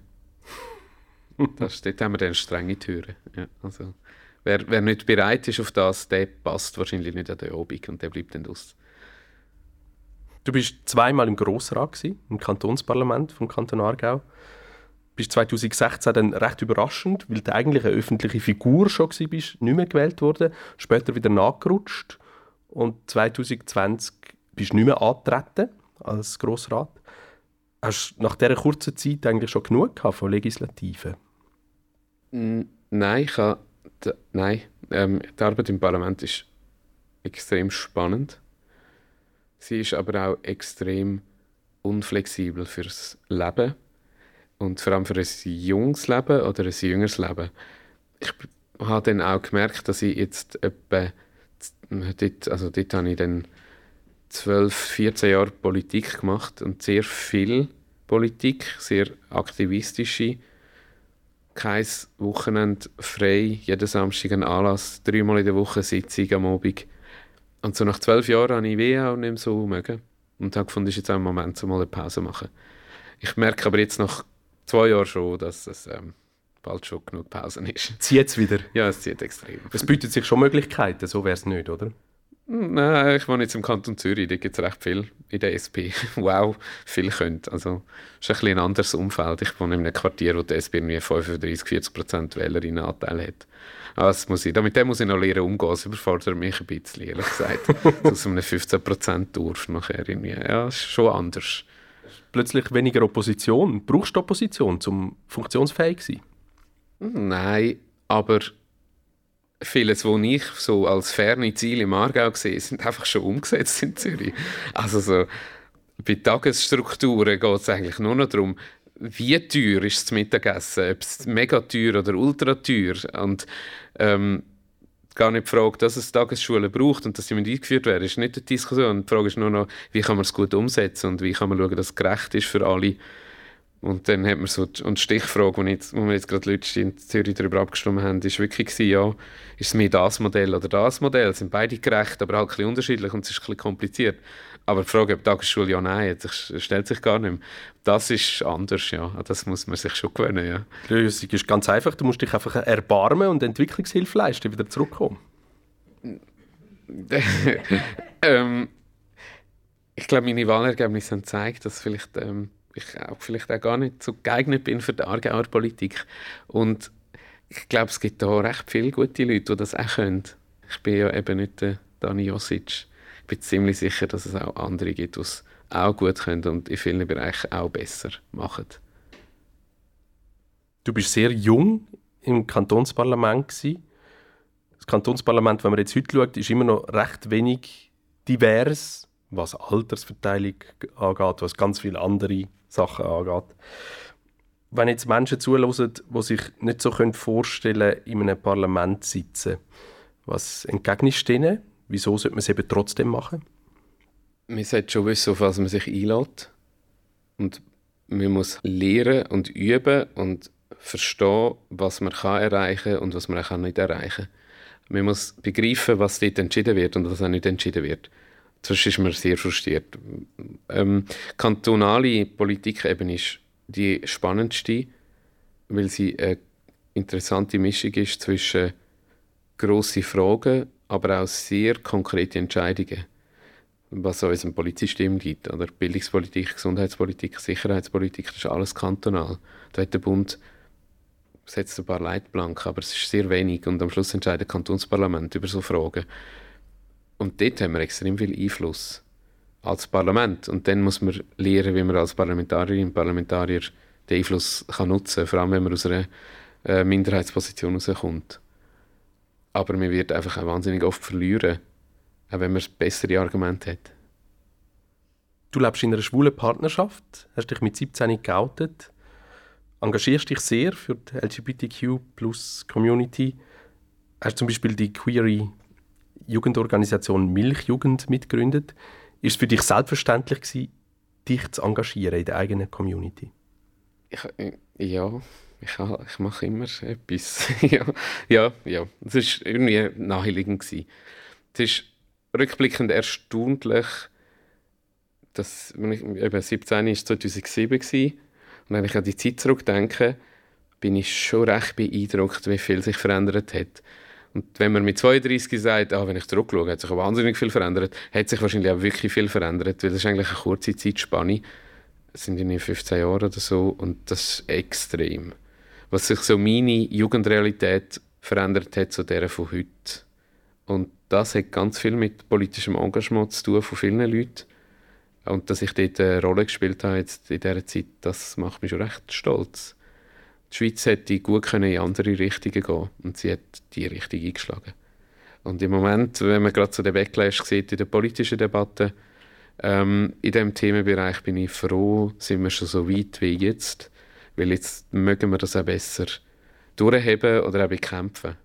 das, dort haben wir dann strenge Türen. Ja, also, wer, wer nicht bereit ist auf das, der passt wahrscheinlich nicht an den Obig und der bleibt dann aus. Du bist zweimal im Grossrat, gewesen, im Kantonsparlament vom Kanton Aargau bist 2016 dann recht überraschend, weil du eigentlich eine öffentliche Figur schon bist, nicht mehr gewählt worden, später wieder nachgerutscht und 2020 bist du nicht mehr angetreten als Grossrat. Hast du nach dieser kurzen Zeit eigentlich schon genug von Legislativen? Nein, ich habe, nein. Ähm, die Arbeit im Parlament ist extrem spannend. Sie ist aber auch extrem unflexibel fürs Leben und vor allem für ein junges Leben oder ein jüngeres Leben. Ich habe dann auch gemerkt, dass ich jetzt etwa, dort, also dort habe ich dann 12, 14 Jahre Politik gemacht und sehr viel Politik, sehr aktivistische, kein Wochenende frei, jeden Samstag ein Anlass, dreimal in der Woche Sitzung am Abend. Und so nach zwölf Jahren habe ich weh auch nicht mehr so mögen und habe gefunden, es ist jetzt auch ein Moment, um mal eine Pause zu machen. Ich merke aber jetzt nach zwei Jahren schon, dass es ähm, bald schon genug Pausen ist. Zieht es wieder? Ja, es zieht extrem. Es bietet sich schon Möglichkeiten, so wäre es nicht, oder? Nein, ich wohne jetzt im Kanton Zürich, da gibt es recht viel in der SP. wow, viel könnt. Also, es ist ein, ein anderes Umfeld. Ich wohne in einem Quartier, wo die SP irgendwie 35, 40 Prozent Wählerinnenanteil hat. Also muss ich, damit dem muss ich noch lernen umgehen. Das überfordert mich ein bisschen, ehrlich gesagt. Aus einem 15 Prozent Dorf nachher irgendwie. Ja, ist schon anders plötzlich weniger Opposition. Brauchst du Opposition, um funktionsfähig zu sein? Nein, aber vieles, was ich so als ferne Ziele im Aargau sehe, sind einfach schon umgesetzt in Zürich. Also so, bei Tagesstrukturen geht es eigentlich nur noch darum, wie teuer ist das Mittagessen, ob es mega teuer oder ultra teuer. Und ähm, gar nicht die Frage, dass es Tagesschulen braucht und dass sie eingeführt werden, ist nicht die Diskussion. Die Frage ist nur noch, wie kann man es gut umsetzen und wie kann man schauen, dass es gerecht ist für alle. Und dann hat man so, und die Stichfrage, die, jetzt, wo wir jetzt gerade letztens in Zürich darüber abgestimmt haben, ist wirklich gewesen, ja, ist es mehr das Modell oder das Modell? Es sind beide gerecht, aber halt ein bisschen unterschiedlich und es ist ein bisschen kompliziert. Aber die Frage, ob Tagesschule ja nein, das stellt sich gar nicht mehr. Das ist anders, ja. Das muss man sich schon gewöhnen, ja. Die Lösung ist ganz einfach. Du musst dich einfach erbarmen und Entwicklungshilfe leisten, wieder zurückkommen. ähm, ich glaube, meine Wahlergebnisse haben gezeigt, dass vielleicht, ähm, ich auch vielleicht auch gar nicht so geeignet bin für die Aargauer Politik. Und ich glaube, es gibt da recht viele gute Leute, die das auch können. Ich bin ja eben nicht der Dani Josic. Ich bin ziemlich sicher, dass es auch andere gibt, die es auch gut können und in vielen Bereichen auch besser machen. Du bist sehr jung im Kantonsparlament gewesen. Das Kantonsparlament, wenn man jetzt heute schaut, ist immer noch recht wenig divers was Altersverteilung angeht, was ganz viele andere Sachen angeht. Wenn jetzt Menschen zuhören, die sich nicht so vorstellen können, in einem Parlament zu sitzen, was entgegnest du denen? Wieso sollte man es eben trotzdem machen? Man sollte schon wissen, auf was man sich einlädt. Und man muss lernen und üben und verstehen, was man kann erreichen und was man auch nicht erreichen kann. Man muss begreifen, was dort entschieden wird und was auch nicht entschieden wird. Sonst ist man sehr frustriert. Ähm, kantonale Politik eben ist die spannendste, weil sie eine interessante Mischung ist zwischen grossen Fragen, aber auch sehr konkrete Entscheidungen, was unserem Polizsystem gibt. Oder Bildungspolitik, Gesundheitspolitik, Sicherheitspolitik, das ist alles kantonal. Da hat der Bund setzt ein paar Leitplanken, aber es ist sehr wenig und am Schluss entscheidet das Kantonsparlament über so Fragen. Und dort haben wir extrem viel Einfluss als Parlament. Und dann muss man lernen, wie man als Parlamentarierinnen und Parlamentarier den Einfluss kann nutzen kann, vor allem wenn man aus einer äh, Minderheitsposition rauskommt. Aber man wird einfach auch wahnsinnig oft verlieren, auch wenn man bessere Argumente hat. Du lebst in einer schwulen Partnerschaft, hast dich mit 17 geoutet, engagierst dich sehr für die LGBTQ-Plus-Community, hast zum Beispiel die Query Jugendorganisation Milchjugend mitgegründet. Ist es für dich selbstverständlich gewesen, dich zu engagieren in der eigenen Community? Ich, äh, ja, ich, ich mache immer etwas. ja, ja, ja. Es war irgendwie naheliegend. Es ist rückblickend erstaunlich, dass, wenn ich, eben 17 war 2007 gewesen, und wenn ich an die Zeit zurückdenke, bin ich schon recht beeindruckt, wie viel sich verändert hat. Und wenn man mit 32 sagt, ah, wenn ich zurückschaue, hat sich wahnsinnig viel verändert, hat sich wahrscheinlich auch wirklich viel verändert, weil das ist eigentlich eine kurze Zeitspanne. Das sind in 15 Jahre oder so und das ist extrem. Was sich so meine Jugendrealität verändert hat zu der von heute. Und das hat ganz viel mit politischem Engagement zu tun von vielen Leuten. Und dass ich dort eine Rolle gespielt habe jetzt in dieser Zeit, das macht mich schon recht stolz die Schweiz hätte gut können in andere Richtungen gehen und sie hat die Richtung eingeschlagen. Und im Moment, wenn man gerade so den Backlash sieht in der politischen Debatte, ähm, in diesem Themenbereich bin ich froh, sind wir schon so weit wie jetzt, weil jetzt mögen wir das auch besser durchheben oder auch bekämpfen.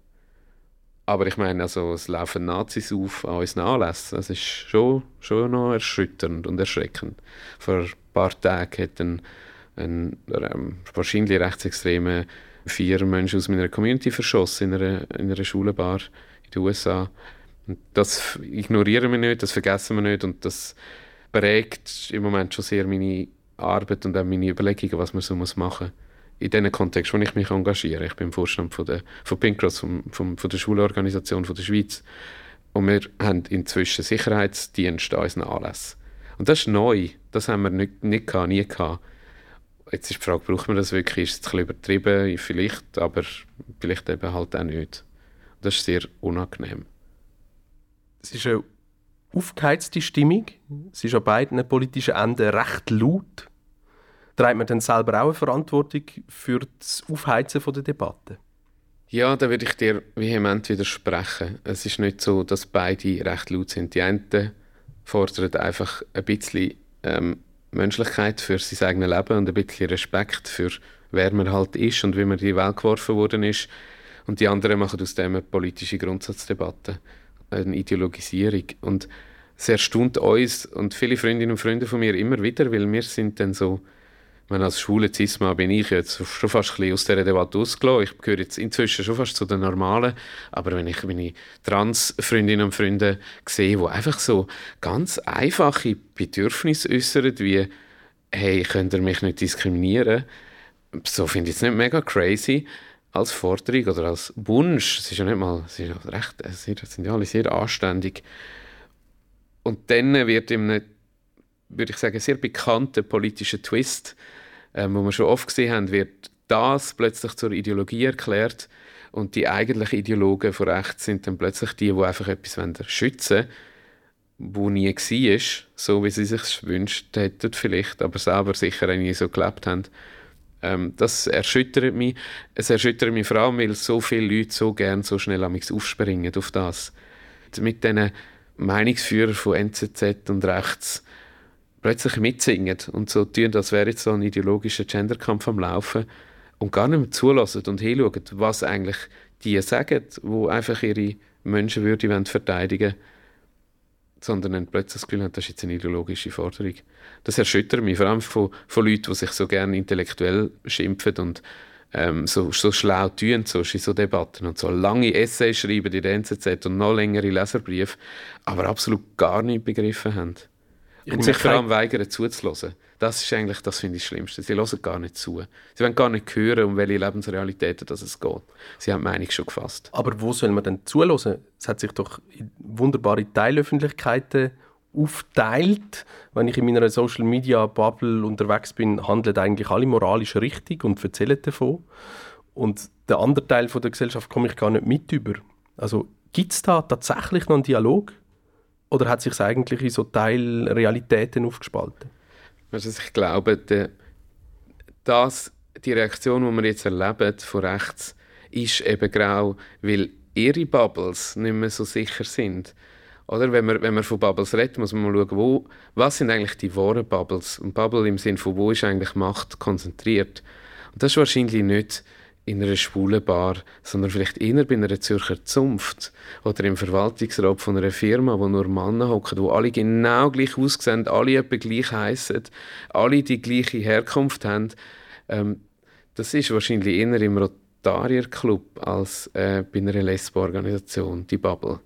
Aber ich meine, also, es laufen Nazis auf an unseren Anlässen. Das ist schon, schon noch erschütternd und erschreckend. Vor ein paar Tagen hat ein ein ähm, wahrscheinlich rechtsextreme vier Menschen aus meiner Community verschossen in einer, in einer Schulenbar in den USA. Und das ignorieren wir nicht, das vergessen wir nicht und das prägt im Moment schon sehr meine Arbeit und auch meine Überlegungen, was man so machen muss. In diesem Kontext, wo ich mich engagiere. Ich bin im Vorstand von, der, von Pink Cross, vom, vom, von der Schulorganisation von der Schweiz. Und wir haben inzwischen Sicherheitsdienste an unseren Anlässen. Und das ist neu. Das haben wir nicht, nicht gehabt, nie gehabt. Jetzt ist die Frage, braucht man das wirklich? Ist es ein bisschen übertrieben? Vielleicht, aber vielleicht eben halt auch nicht. Das ist sehr unangenehm. Es ist eine aufgeheizte Stimmung. Es ist an beiden politischen Enden recht laut. Trägt man dann selber auch eine Verantwortung für das Aufheizen der Debatte? Ja, da würde ich dir vehement widersprechen. Es ist nicht so, dass beide recht laut sind. Die einen fordern einfach ein bisschen ähm, Menschlichkeit für sein eigenes Leben und ein bisschen Respekt für wer man halt ist und wie man in die Welt geworfen worden ist. Und die anderen machen aus dem eine politische Grundsatzdebatte, eine Ideologisierung. Und es erstaunt uns und viele Freundinnen und Freunde von mir immer wieder, weil wir sind dann so meine, als schwule Zisma bin ich jetzt schon fast ein aus dieser Debatte ausgelassen. Ich gehöre jetzt inzwischen schon fast zu den Normalen. Aber wenn ich meine Trans-Freundinnen und Freunde sehe, die einfach so ganz einfache Bedürfnisse äußern, wie «Hey, könnt ihr mich nicht diskriminieren?» So finde ich es nicht mega crazy als Forderung oder als Wunsch. Es ist ja nicht mal, es ist recht, es sind ja alle sehr anständig. Und dann wird ihm nicht würde ich sagen, sehr bekannten politischen Twist, ähm, wo wir schon oft gesehen haben, wird das plötzlich zur Ideologie erklärt und die eigentlichen Ideologen von rechts sind dann plötzlich die, die einfach etwas schützen wollen, wo nie war, so wie sie sich wünscht hätten vielleicht, aber selber sicher nie so gelebt haben. Ähm, das erschüttert mich. Es erschüttert mich vor allem, weil so viele Leute so gerne so schnell aufspringen auf das. Mit diesen Meinungsführern von NZZ und rechts plötzlich mitsingen und so tun, als wäre jetzt so ein ideologischer Genderkampf am Laufen und gar nicht mehr zulassen und hinschauen, was eigentlich die sagen, die einfach ihre Menschenwürde verteidigen wollen, sondern dann plötzlich das Gefühl haben, das ist jetzt eine ideologische Forderung. Das erschüttert mich, vor allem von, von Leuten, die sich so gerne intellektuell schimpfen und ähm, so, so schlau tun, so in so Debatten und so lange Essays schreiben in der NZZ und noch längere Leserbriefe, aber absolut gar nicht begriffen haben. Und sich vor allem weigern zuzulassen. Das ist eigentlich, das finde ich das Schlimmste. Sie hören gar nicht zu. Sie wollen gar nicht hören, um welche Lebensrealitäten das es geht. Sie haben die Meinung schon gefasst. Aber wo soll man denn zulassen? Es hat sich doch in wunderbare Teilöffentlichkeiten aufteilt. Wenn ich in meiner Social Media Bubble unterwegs bin, handeln eigentlich alle moralisch richtig und erzählen davon. Und der andere Teil von der Gesellschaft komme ich gar nicht mit über. Also gibt es da tatsächlich noch einen Dialog? Oder hat sich eigentlich in so Teilrealitäten aufgespalten? Also ich glaube, die, das, die Reaktion, die wir jetzt erleben von rechts, ist eben grau, weil ihre Bubbles nicht mehr so sicher sind. Oder wenn man, wenn man von Bubbles redet, muss man mal schauen, wo, was sind eigentlich die wahren Bubbles? Und Bubble im Sinne von, wo ist eigentlich Macht konzentriert? Und das ist wahrscheinlich nicht in einer schwulen Bar, sondern vielleicht eher bei einer Zürcher Zunft oder im Verwaltungsrat von einer Firma, wo nur Männer hocken, wo alle genau gleich aussehen, alle etwa gleich heißen, alle die gleiche Herkunft haben. Ähm, das ist wahrscheinlich eher im Rotarier Club als äh, bei einer Lesbo-Organisation, die Bubble.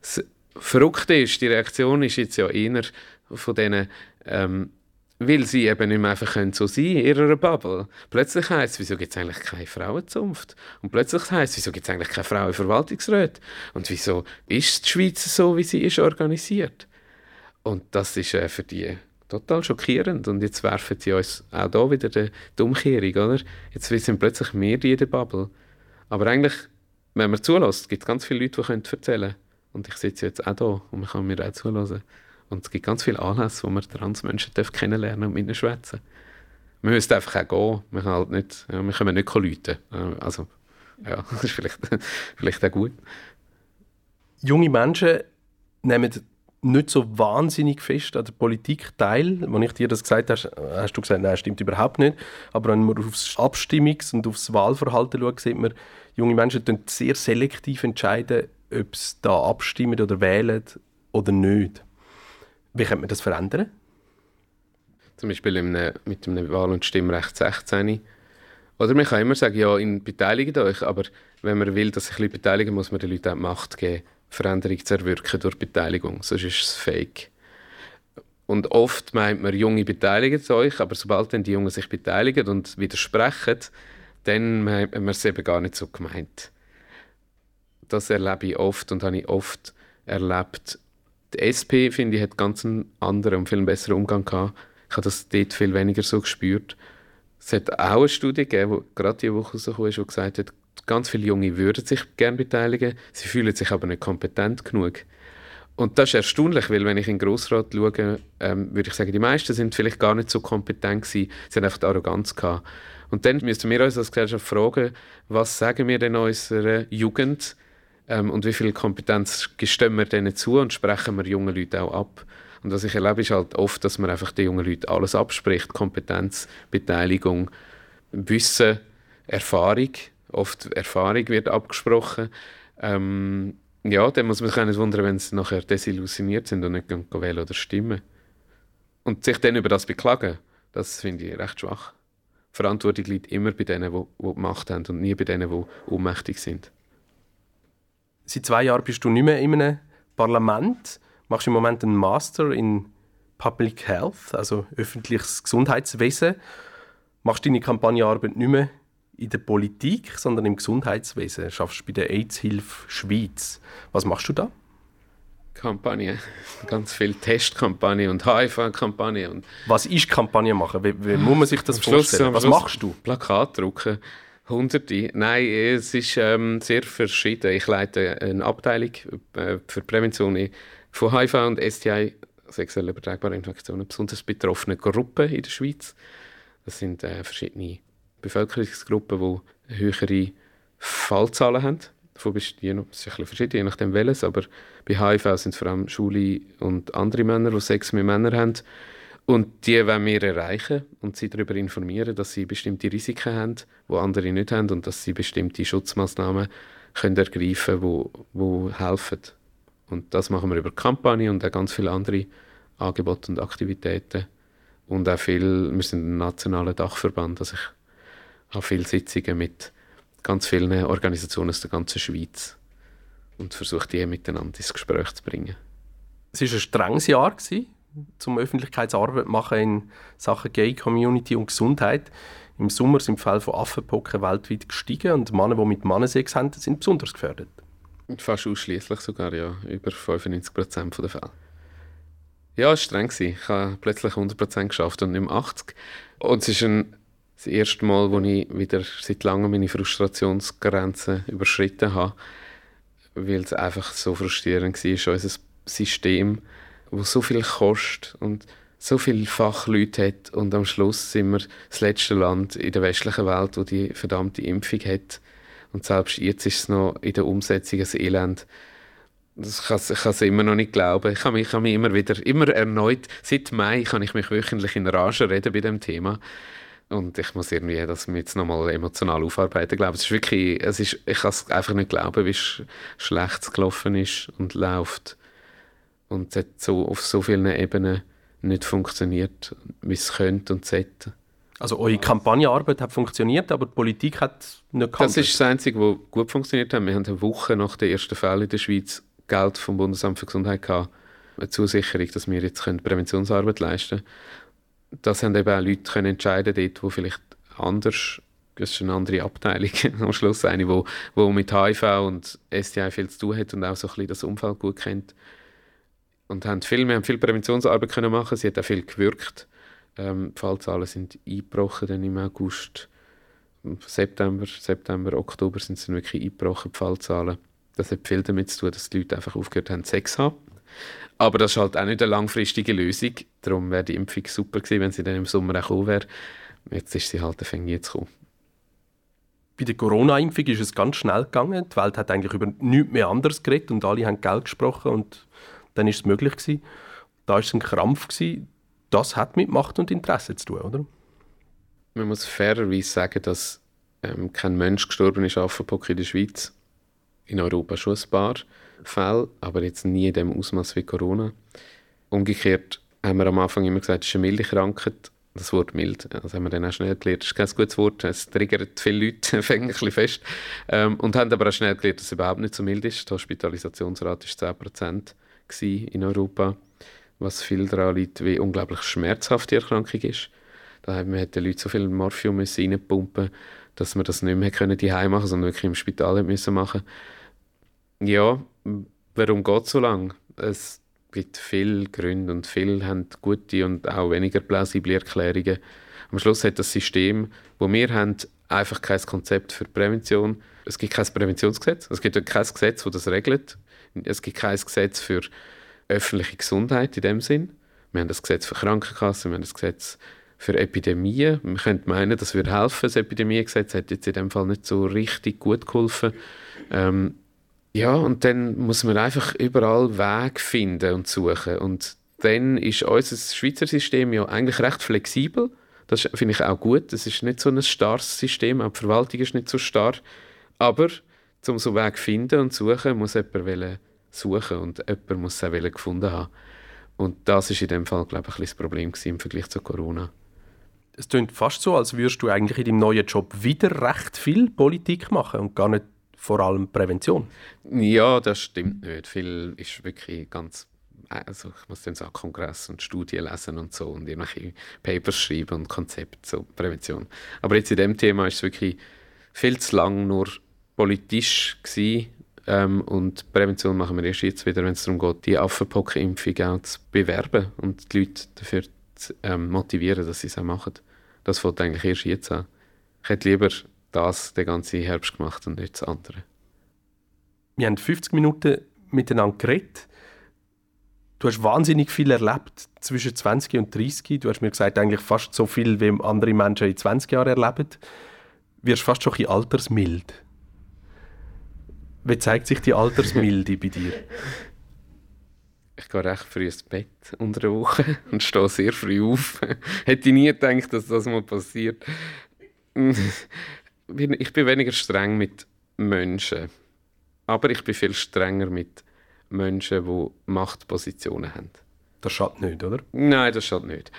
Das Verrückte ist, die Reaktion ist jetzt ja eher von diesen ähm, weil sie eben nicht mehr einfach können so sein in ihrer Bubble. Plötzlich heisst es, wieso gibt es eigentlich keine Frauenzunft? Und plötzlich heisst es, wieso gibt es eigentlich keine Frauen Verwaltungsräte? Und wieso ist die Schweiz so, wie sie ist organisiert? Und das ist äh, für die total schockierend. Und jetzt werfen sie uns auch da wieder die, die Umkehrung, oder? Jetzt sind plötzlich mehr die in der Bubble. Aber eigentlich, wenn man zulässt, gibt es ganz viele Leute, die können erzählen können. Und ich sitze jetzt auch da und man kann mir auch zulassen. Und es gibt ganz viele Anlässe, wo man Transmenschen kennenlernen und mit ihnen schwätzen Man müsste einfach auch gehen. Man kann halt nicht, ja, wir können nicht läuten. Äh, also, ja, das ist vielleicht, vielleicht auch gut. Junge Menschen nehmen nicht so wahnsinnig fest an der Politik teil. Als ich dir das gesagt habe, hast du gesagt, nein, stimmt überhaupt nicht. Aber wenn man aufs Abstimmungs- und aufs Wahlverhalten schaut, sieht man, junge Menschen sehr selektiv entscheiden, ob sie da abstimmen oder wählen oder nicht. Wie könnte man das verändern? Zum Beispiel einem, mit einem Wahl- und Stimmrecht 16. Oder man kann immer sagen, ja, in beteiligt euch, aber wenn man will, dass sich Leute beteiligen, muss man den Leuten auch die Macht geben, Veränderung zu erwirken durch Beteiligung. Sonst ist es fake. Und oft meint man, Junge beteiligen euch, aber sobald dann die Jungen sich beteiligen und widersprechen, dann meint man es eben gar nicht so gemeint. Das erlebe ich oft und habe ich oft erlebt die SP, finde ich, hat ganz einen anderen und viel besseren Umgang gehabt. Ich habe das dort viel weniger so gespürt. Es hat auch eine Studie gegeben, die gerade diese Woche rausgekommen ist, die gesagt hat, ganz viele Junge würden sich gerne beteiligen, sie fühlen sich aber nicht kompetent genug. Und das ist erstaunlich, weil wenn ich in den Grossrat schaue, ähm, würde ich sagen, die meisten sind vielleicht gar nicht so kompetent gewesen, sie haben einfach Arroganz gehabt. Und dann müssten wir uns als Gesellschaft fragen, was sagen wir denn unserer Jugend, ähm, und wie viel Kompetenz gestehen wir denen zu und sprechen wir jungen Leuten auch ab. Und was ich erlebe, ist halt oft, dass man einfach den jungen Leuten alles abspricht. Kompetenz, Beteiligung, Wissen, Erfahrung. Oft Erfahrung wird abgesprochen. Ähm, ja, dann muss man sich nicht wundern, wenn sie nachher desillusioniert sind und nicht wählen oder stimmen. Und sich dann über das beklagen. Das finde ich recht schwach. Verantwortung liegt immer bei denen, die die Macht haben und nie bei denen, die ohnmächtig sind. Seit zwei Jahren bist du nicht mehr in einem Parlament, machst im Moment einen Master in Public Health, also öffentliches Gesundheitswesen. Machst deine Kampagnearbeit nicht mehr in der Politik, sondern im Gesundheitswesen. Schaffst bei der AIDS-Hilfe Schweiz. Was machst du da? Kampagne, ganz viel Testkampagne und HIV-Kampagne. Was ist Kampagne machen? Wie, wie muss man sich das vorstellen? Was machst du? Plakat drucken. Hunderte. Nein, es ist ähm, sehr verschieden. Ich leite eine Abteilung äh, für Prävention von HIV und STI, sexuell übertragbare Infektionen, besonders betroffene Gruppen in der Schweiz. Das sind äh, verschiedene Bevölkerungsgruppen, die höhere Fallzahlen haben. Je noch, ist ein verschieden, je nachdem welches, aber bei HIV sind es vor allem Schule und andere Männer, die Sex mit Männern haben. Und die wollen wir erreichen und sie darüber informieren, dass sie bestimmte Risiken haben, die andere nicht haben und dass sie bestimmte Schutzmaßnahmen können ergreifen können, die, die helfen. Und das machen wir über Kampagne und auch ganz viele andere Angebote und Aktivitäten. Und auch viel, wir sind ein nationaler Dachverband, also ich habe viele Sitzungen mit ganz vielen Organisationen aus der ganzen Schweiz und versuche die miteinander ins Gespräch zu bringen. Es war ein strenges Jahr, zum Öffentlichkeitsarbeit machen in Sachen Gay Community und Gesundheit. Im Sommer sind die Fälle von Affenpocken weltweit gestiegen und Männer, die mit Männern Sex haben, sind besonders gefährdet. Fast ausschließlich sogar, ja. Über 95 Prozent der Fälle. Ja, es war streng. Ich habe plötzlich 100 Prozent geschafft und nicht mehr 80. Und es ist ein, das erste Mal, wo ich wieder seit langem meine Frustrationsgrenzen überschritten habe, weil es einfach so frustrierend war, unser System wo so viel kostet und so viele Fachleute hat und am Schluss sind wir das letzte Land in der westlichen Welt, wo die verdammte Impfung hat. Und selbst jetzt ist es noch in der Umsetzung ein Elend. Das kann, ich kann es immer noch nicht glauben. Ich kann mich, kann mich immer wieder, immer erneut, seit Mai kann ich mich wöchentlich in Rage reden bei dem Thema. Und ich muss irgendwie das jetzt nochmal emotional aufarbeiten. Ich glaube, es ist wirklich, es ist, ich kann es einfach nicht glauben, wie schlecht es gelaufen ist und läuft. Und es hat so auf so vielen Ebenen nicht funktioniert, wie es könnte und sollte. Also eure Kampagnenarbeit hat funktioniert, aber die Politik hat nicht gehandelt. Das ist das Einzige, was gut funktioniert hat. Wir haben eine Woche nach den ersten Fällen in der Schweiz Geld vom Bundesamt für Gesundheit gehabt, eine Zusicherung, dass wir jetzt Präventionsarbeit leisten können. Das haben eben auch Leute können entscheiden dort, wo vielleicht anders, das ist eine andere Abteilung am Schluss, eine, wo, wo mit HIV und STI viel zu tun hat und auch so ein bisschen das Umfeld gut kennt und haben viel, wir haben viel Präventionsarbeit können machen. Sie hat auch viel gewirkt. Ähm, die Fallzahlen sind eingebrochen dann im August, September, September, Oktober sind sie wirklich eingebrochen, die Fallzahlen. Das hat viel damit zu tun, dass die Leute einfach aufgehört haben, Sex zu haben. Aber das ist halt auch nicht eine langfristige Lösung. Darum wäre die Impfung super gewesen, wenn sie dann im Sommer auch gekommen wäre. Jetzt ist sie halt Anfang jetzt gekommen. Bei der Corona-Impfung ist es ganz schnell gegangen. Die Welt hat eigentlich über nichts mehr anderes geredet und alle haben Geld gesprochen und dann ist es möglich gewesen. Da war es ein Krampf gewesen. Das hat mit Macht und Interesse zu tun, oder? Man muss fairerweise sagen, dass ähm, kein Mensch gestorben ist Affenpock in der Schweiz. In Europa schon ein paar Fälle, aber jetzt nie in dem Ausmaß wie Corona. Umgekehrt haben wir am Anfang immer gesagt, es ist eine milde Krankheit. Das Wort mild, das haben wir dann auch schnell gelernt. Das ist kein gutes Wort, es triggert viele Leute, fängt ein bisschen fest. Ähm, und haben aber auch schnell gelernt, dass es überhaupt nicht so mild ist. Die Hospitalisationsrate ist 10 Prozent in Europa, was viel daran liegt, wie unglaublich schmerzhaft die Erkrankung ist. Da haben wir den Leuten so viel Morphium reinpumpen dass wir das nicht mehr können die machen, sondern wirklich im Spital müssen machen. Ja, warum geht es so lange? Es gibt viele Gründe und viele haben gute und auch weniger plausible Erklärungen. Am Schluss hat das System, wo wir haben, einfach kein Konzept für Prävention. Es gibt kein Präventionsgesetz, es gibt kein Gesetz, das das regelt. Es gibt kein Gesetz für öffentliche Gesundheit in dem Sinn. Wir haben das Gesetz für Krankenkassen, wir haben das Gesetz für Epidemien. Man könnte meinen, das würde helfen. Das Epidemiegesetz hat jetzt in dem Fall nicht so richtig gut geholfen. Ähm, ja, und dann muss man einfach überall Wege finden und suchen. Und dann ist unser Schweizer System ja eigentlich recht flexibel. Das finde ich auch gut. Es ist nicht so ein starres System, auch die Verwaltung ist nicht so starr. Aber um so einen Weg zu finden und zu suchen, muss jemand suchen und jemand muss es auch gefunden haben. Und das ist in dem Fall, glaube ich, ein das Problem im Vergleich zu Corona. Es klingt fast so, als würdest du eigentlich in deinem neuen Job wieder recht viel Politik machen und gar nicht vor allem Prävention. Ja, das stimmt nicht. Viel ist wirklich ganz also ich muss dann so Kongress und Studien lesen und so und irgendwelche Papers schreiben und Konzepte zur Prävention. Aber jetzt in dem Thema ist es wirklich viel zu lang nur politisch gewesen, ähm, und Prävention machen wir erst jetzt wieder, wenn es darum geht, die Affenpockenimpfung auch zu bewerben und die Leute dafür zu ähm, motivieren, dass sie es auch machen. Das fängt eigentlich erst jetzt an. Ich hätte lieber das den ganzen Herbst gemacht und nicht das andere. Wir haben 50 Minuten miteinander geredet. Du hast wahnsinnig viel erlebt zwischen 20 und 30. Du hast mir gesagt, eigentlich fast so viel, wie andere Menschen in 20 Jahren erleben. Du wirst fast schon ein bisschen altersmild. Wie zeigt sich die Altersmilde bei dir? Ich gehe recht früh ins Bett unter der Woche und stehe sehr früh auf. Hätte ich nie gedacht, dass das mal passiert. ich bin weniger streng mit Menschen. Aber ich bin viel strenger mit Menschen, die Machtpositionen haben. Das schadet nicht, oder? Nein, das schadet nicht.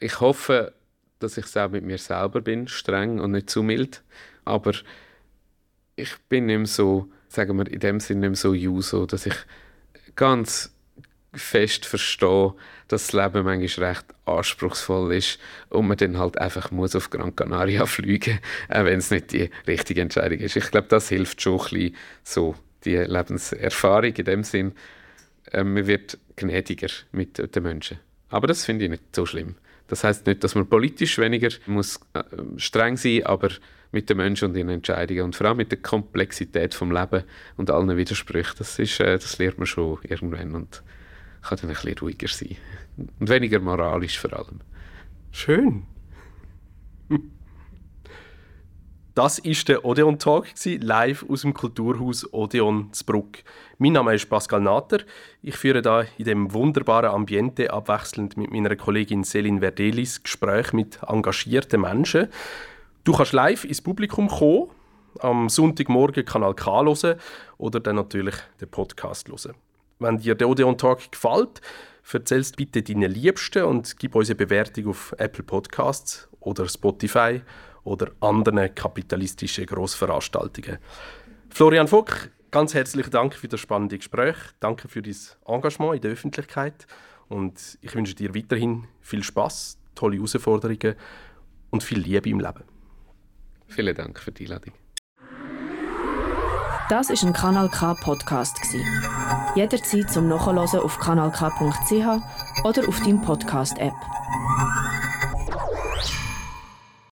Ich hoffe, dass ich auch mit mir selber bin, streng und nicht zu mild. Aber ich bin nicht mehr so, sagen wir in dem Sinne nicht so juso, dass ich ganz fest verstehe, dass das Leben manchmal recht anspruchsvoll ist und man dann halt einfach muss auf Gran Canaria fliegen, auch wenn es nicht die richtige Entscheidung ist. Ich glaube, das hilft schon ein bisschen so, die Lebenserfahrung in dem Sinn. Äh, man wird gnädiger mit den Menschen. Aber das finde ich nicht so schlimm. Das heißt nicht, dass man politisch weniger muss äh, streng sein, aber mit den Menschen und ihren Entscheidungen und vor allem mit der Komplexität vom Leben und allen Widersprüchen, das, ist, äh, das lernt man schon irgendwann und kann dann ein bisschen ruhiger sein. Und weniger moralisch vor allem. Schön. Das ist der Odeon Talk live aus dem Kulturhaus Odeon Zbruck. Mein Name ist Pascal Nater. Ich führe da in dem wunderbaren Ambiente abwechselnd mit meiner Kollegin Selin Verdelis Gespräche mit engagierten Menschen. Du kannst live ins Publikum kommen, am Sonntagmorgen Kanal K hören oder dann natürlich den Podcast hören. Wenn dir der Odeon Talk gefällt, erzählst bitte deinen Liebsten und gib uns eine Bewertung auf Apple Podcasts oder Spotify oder anderen kapitalistischen Grossveranstaltungen. Florian Vogt, ganz herzlichen Dank für das spannende Gespräch. Danke für dein Engagement in der Öffentlichkeit. Und ich wünsche dir weiterhin viel Spaß, tolle Herausforderungen und viel Liebe im Leben. Vielen Dank für die Einladung. Das ist ein Kanal K Podcast Jederzeit zum Nachhören auf kanalk.ch oder auf deinem Podcast App.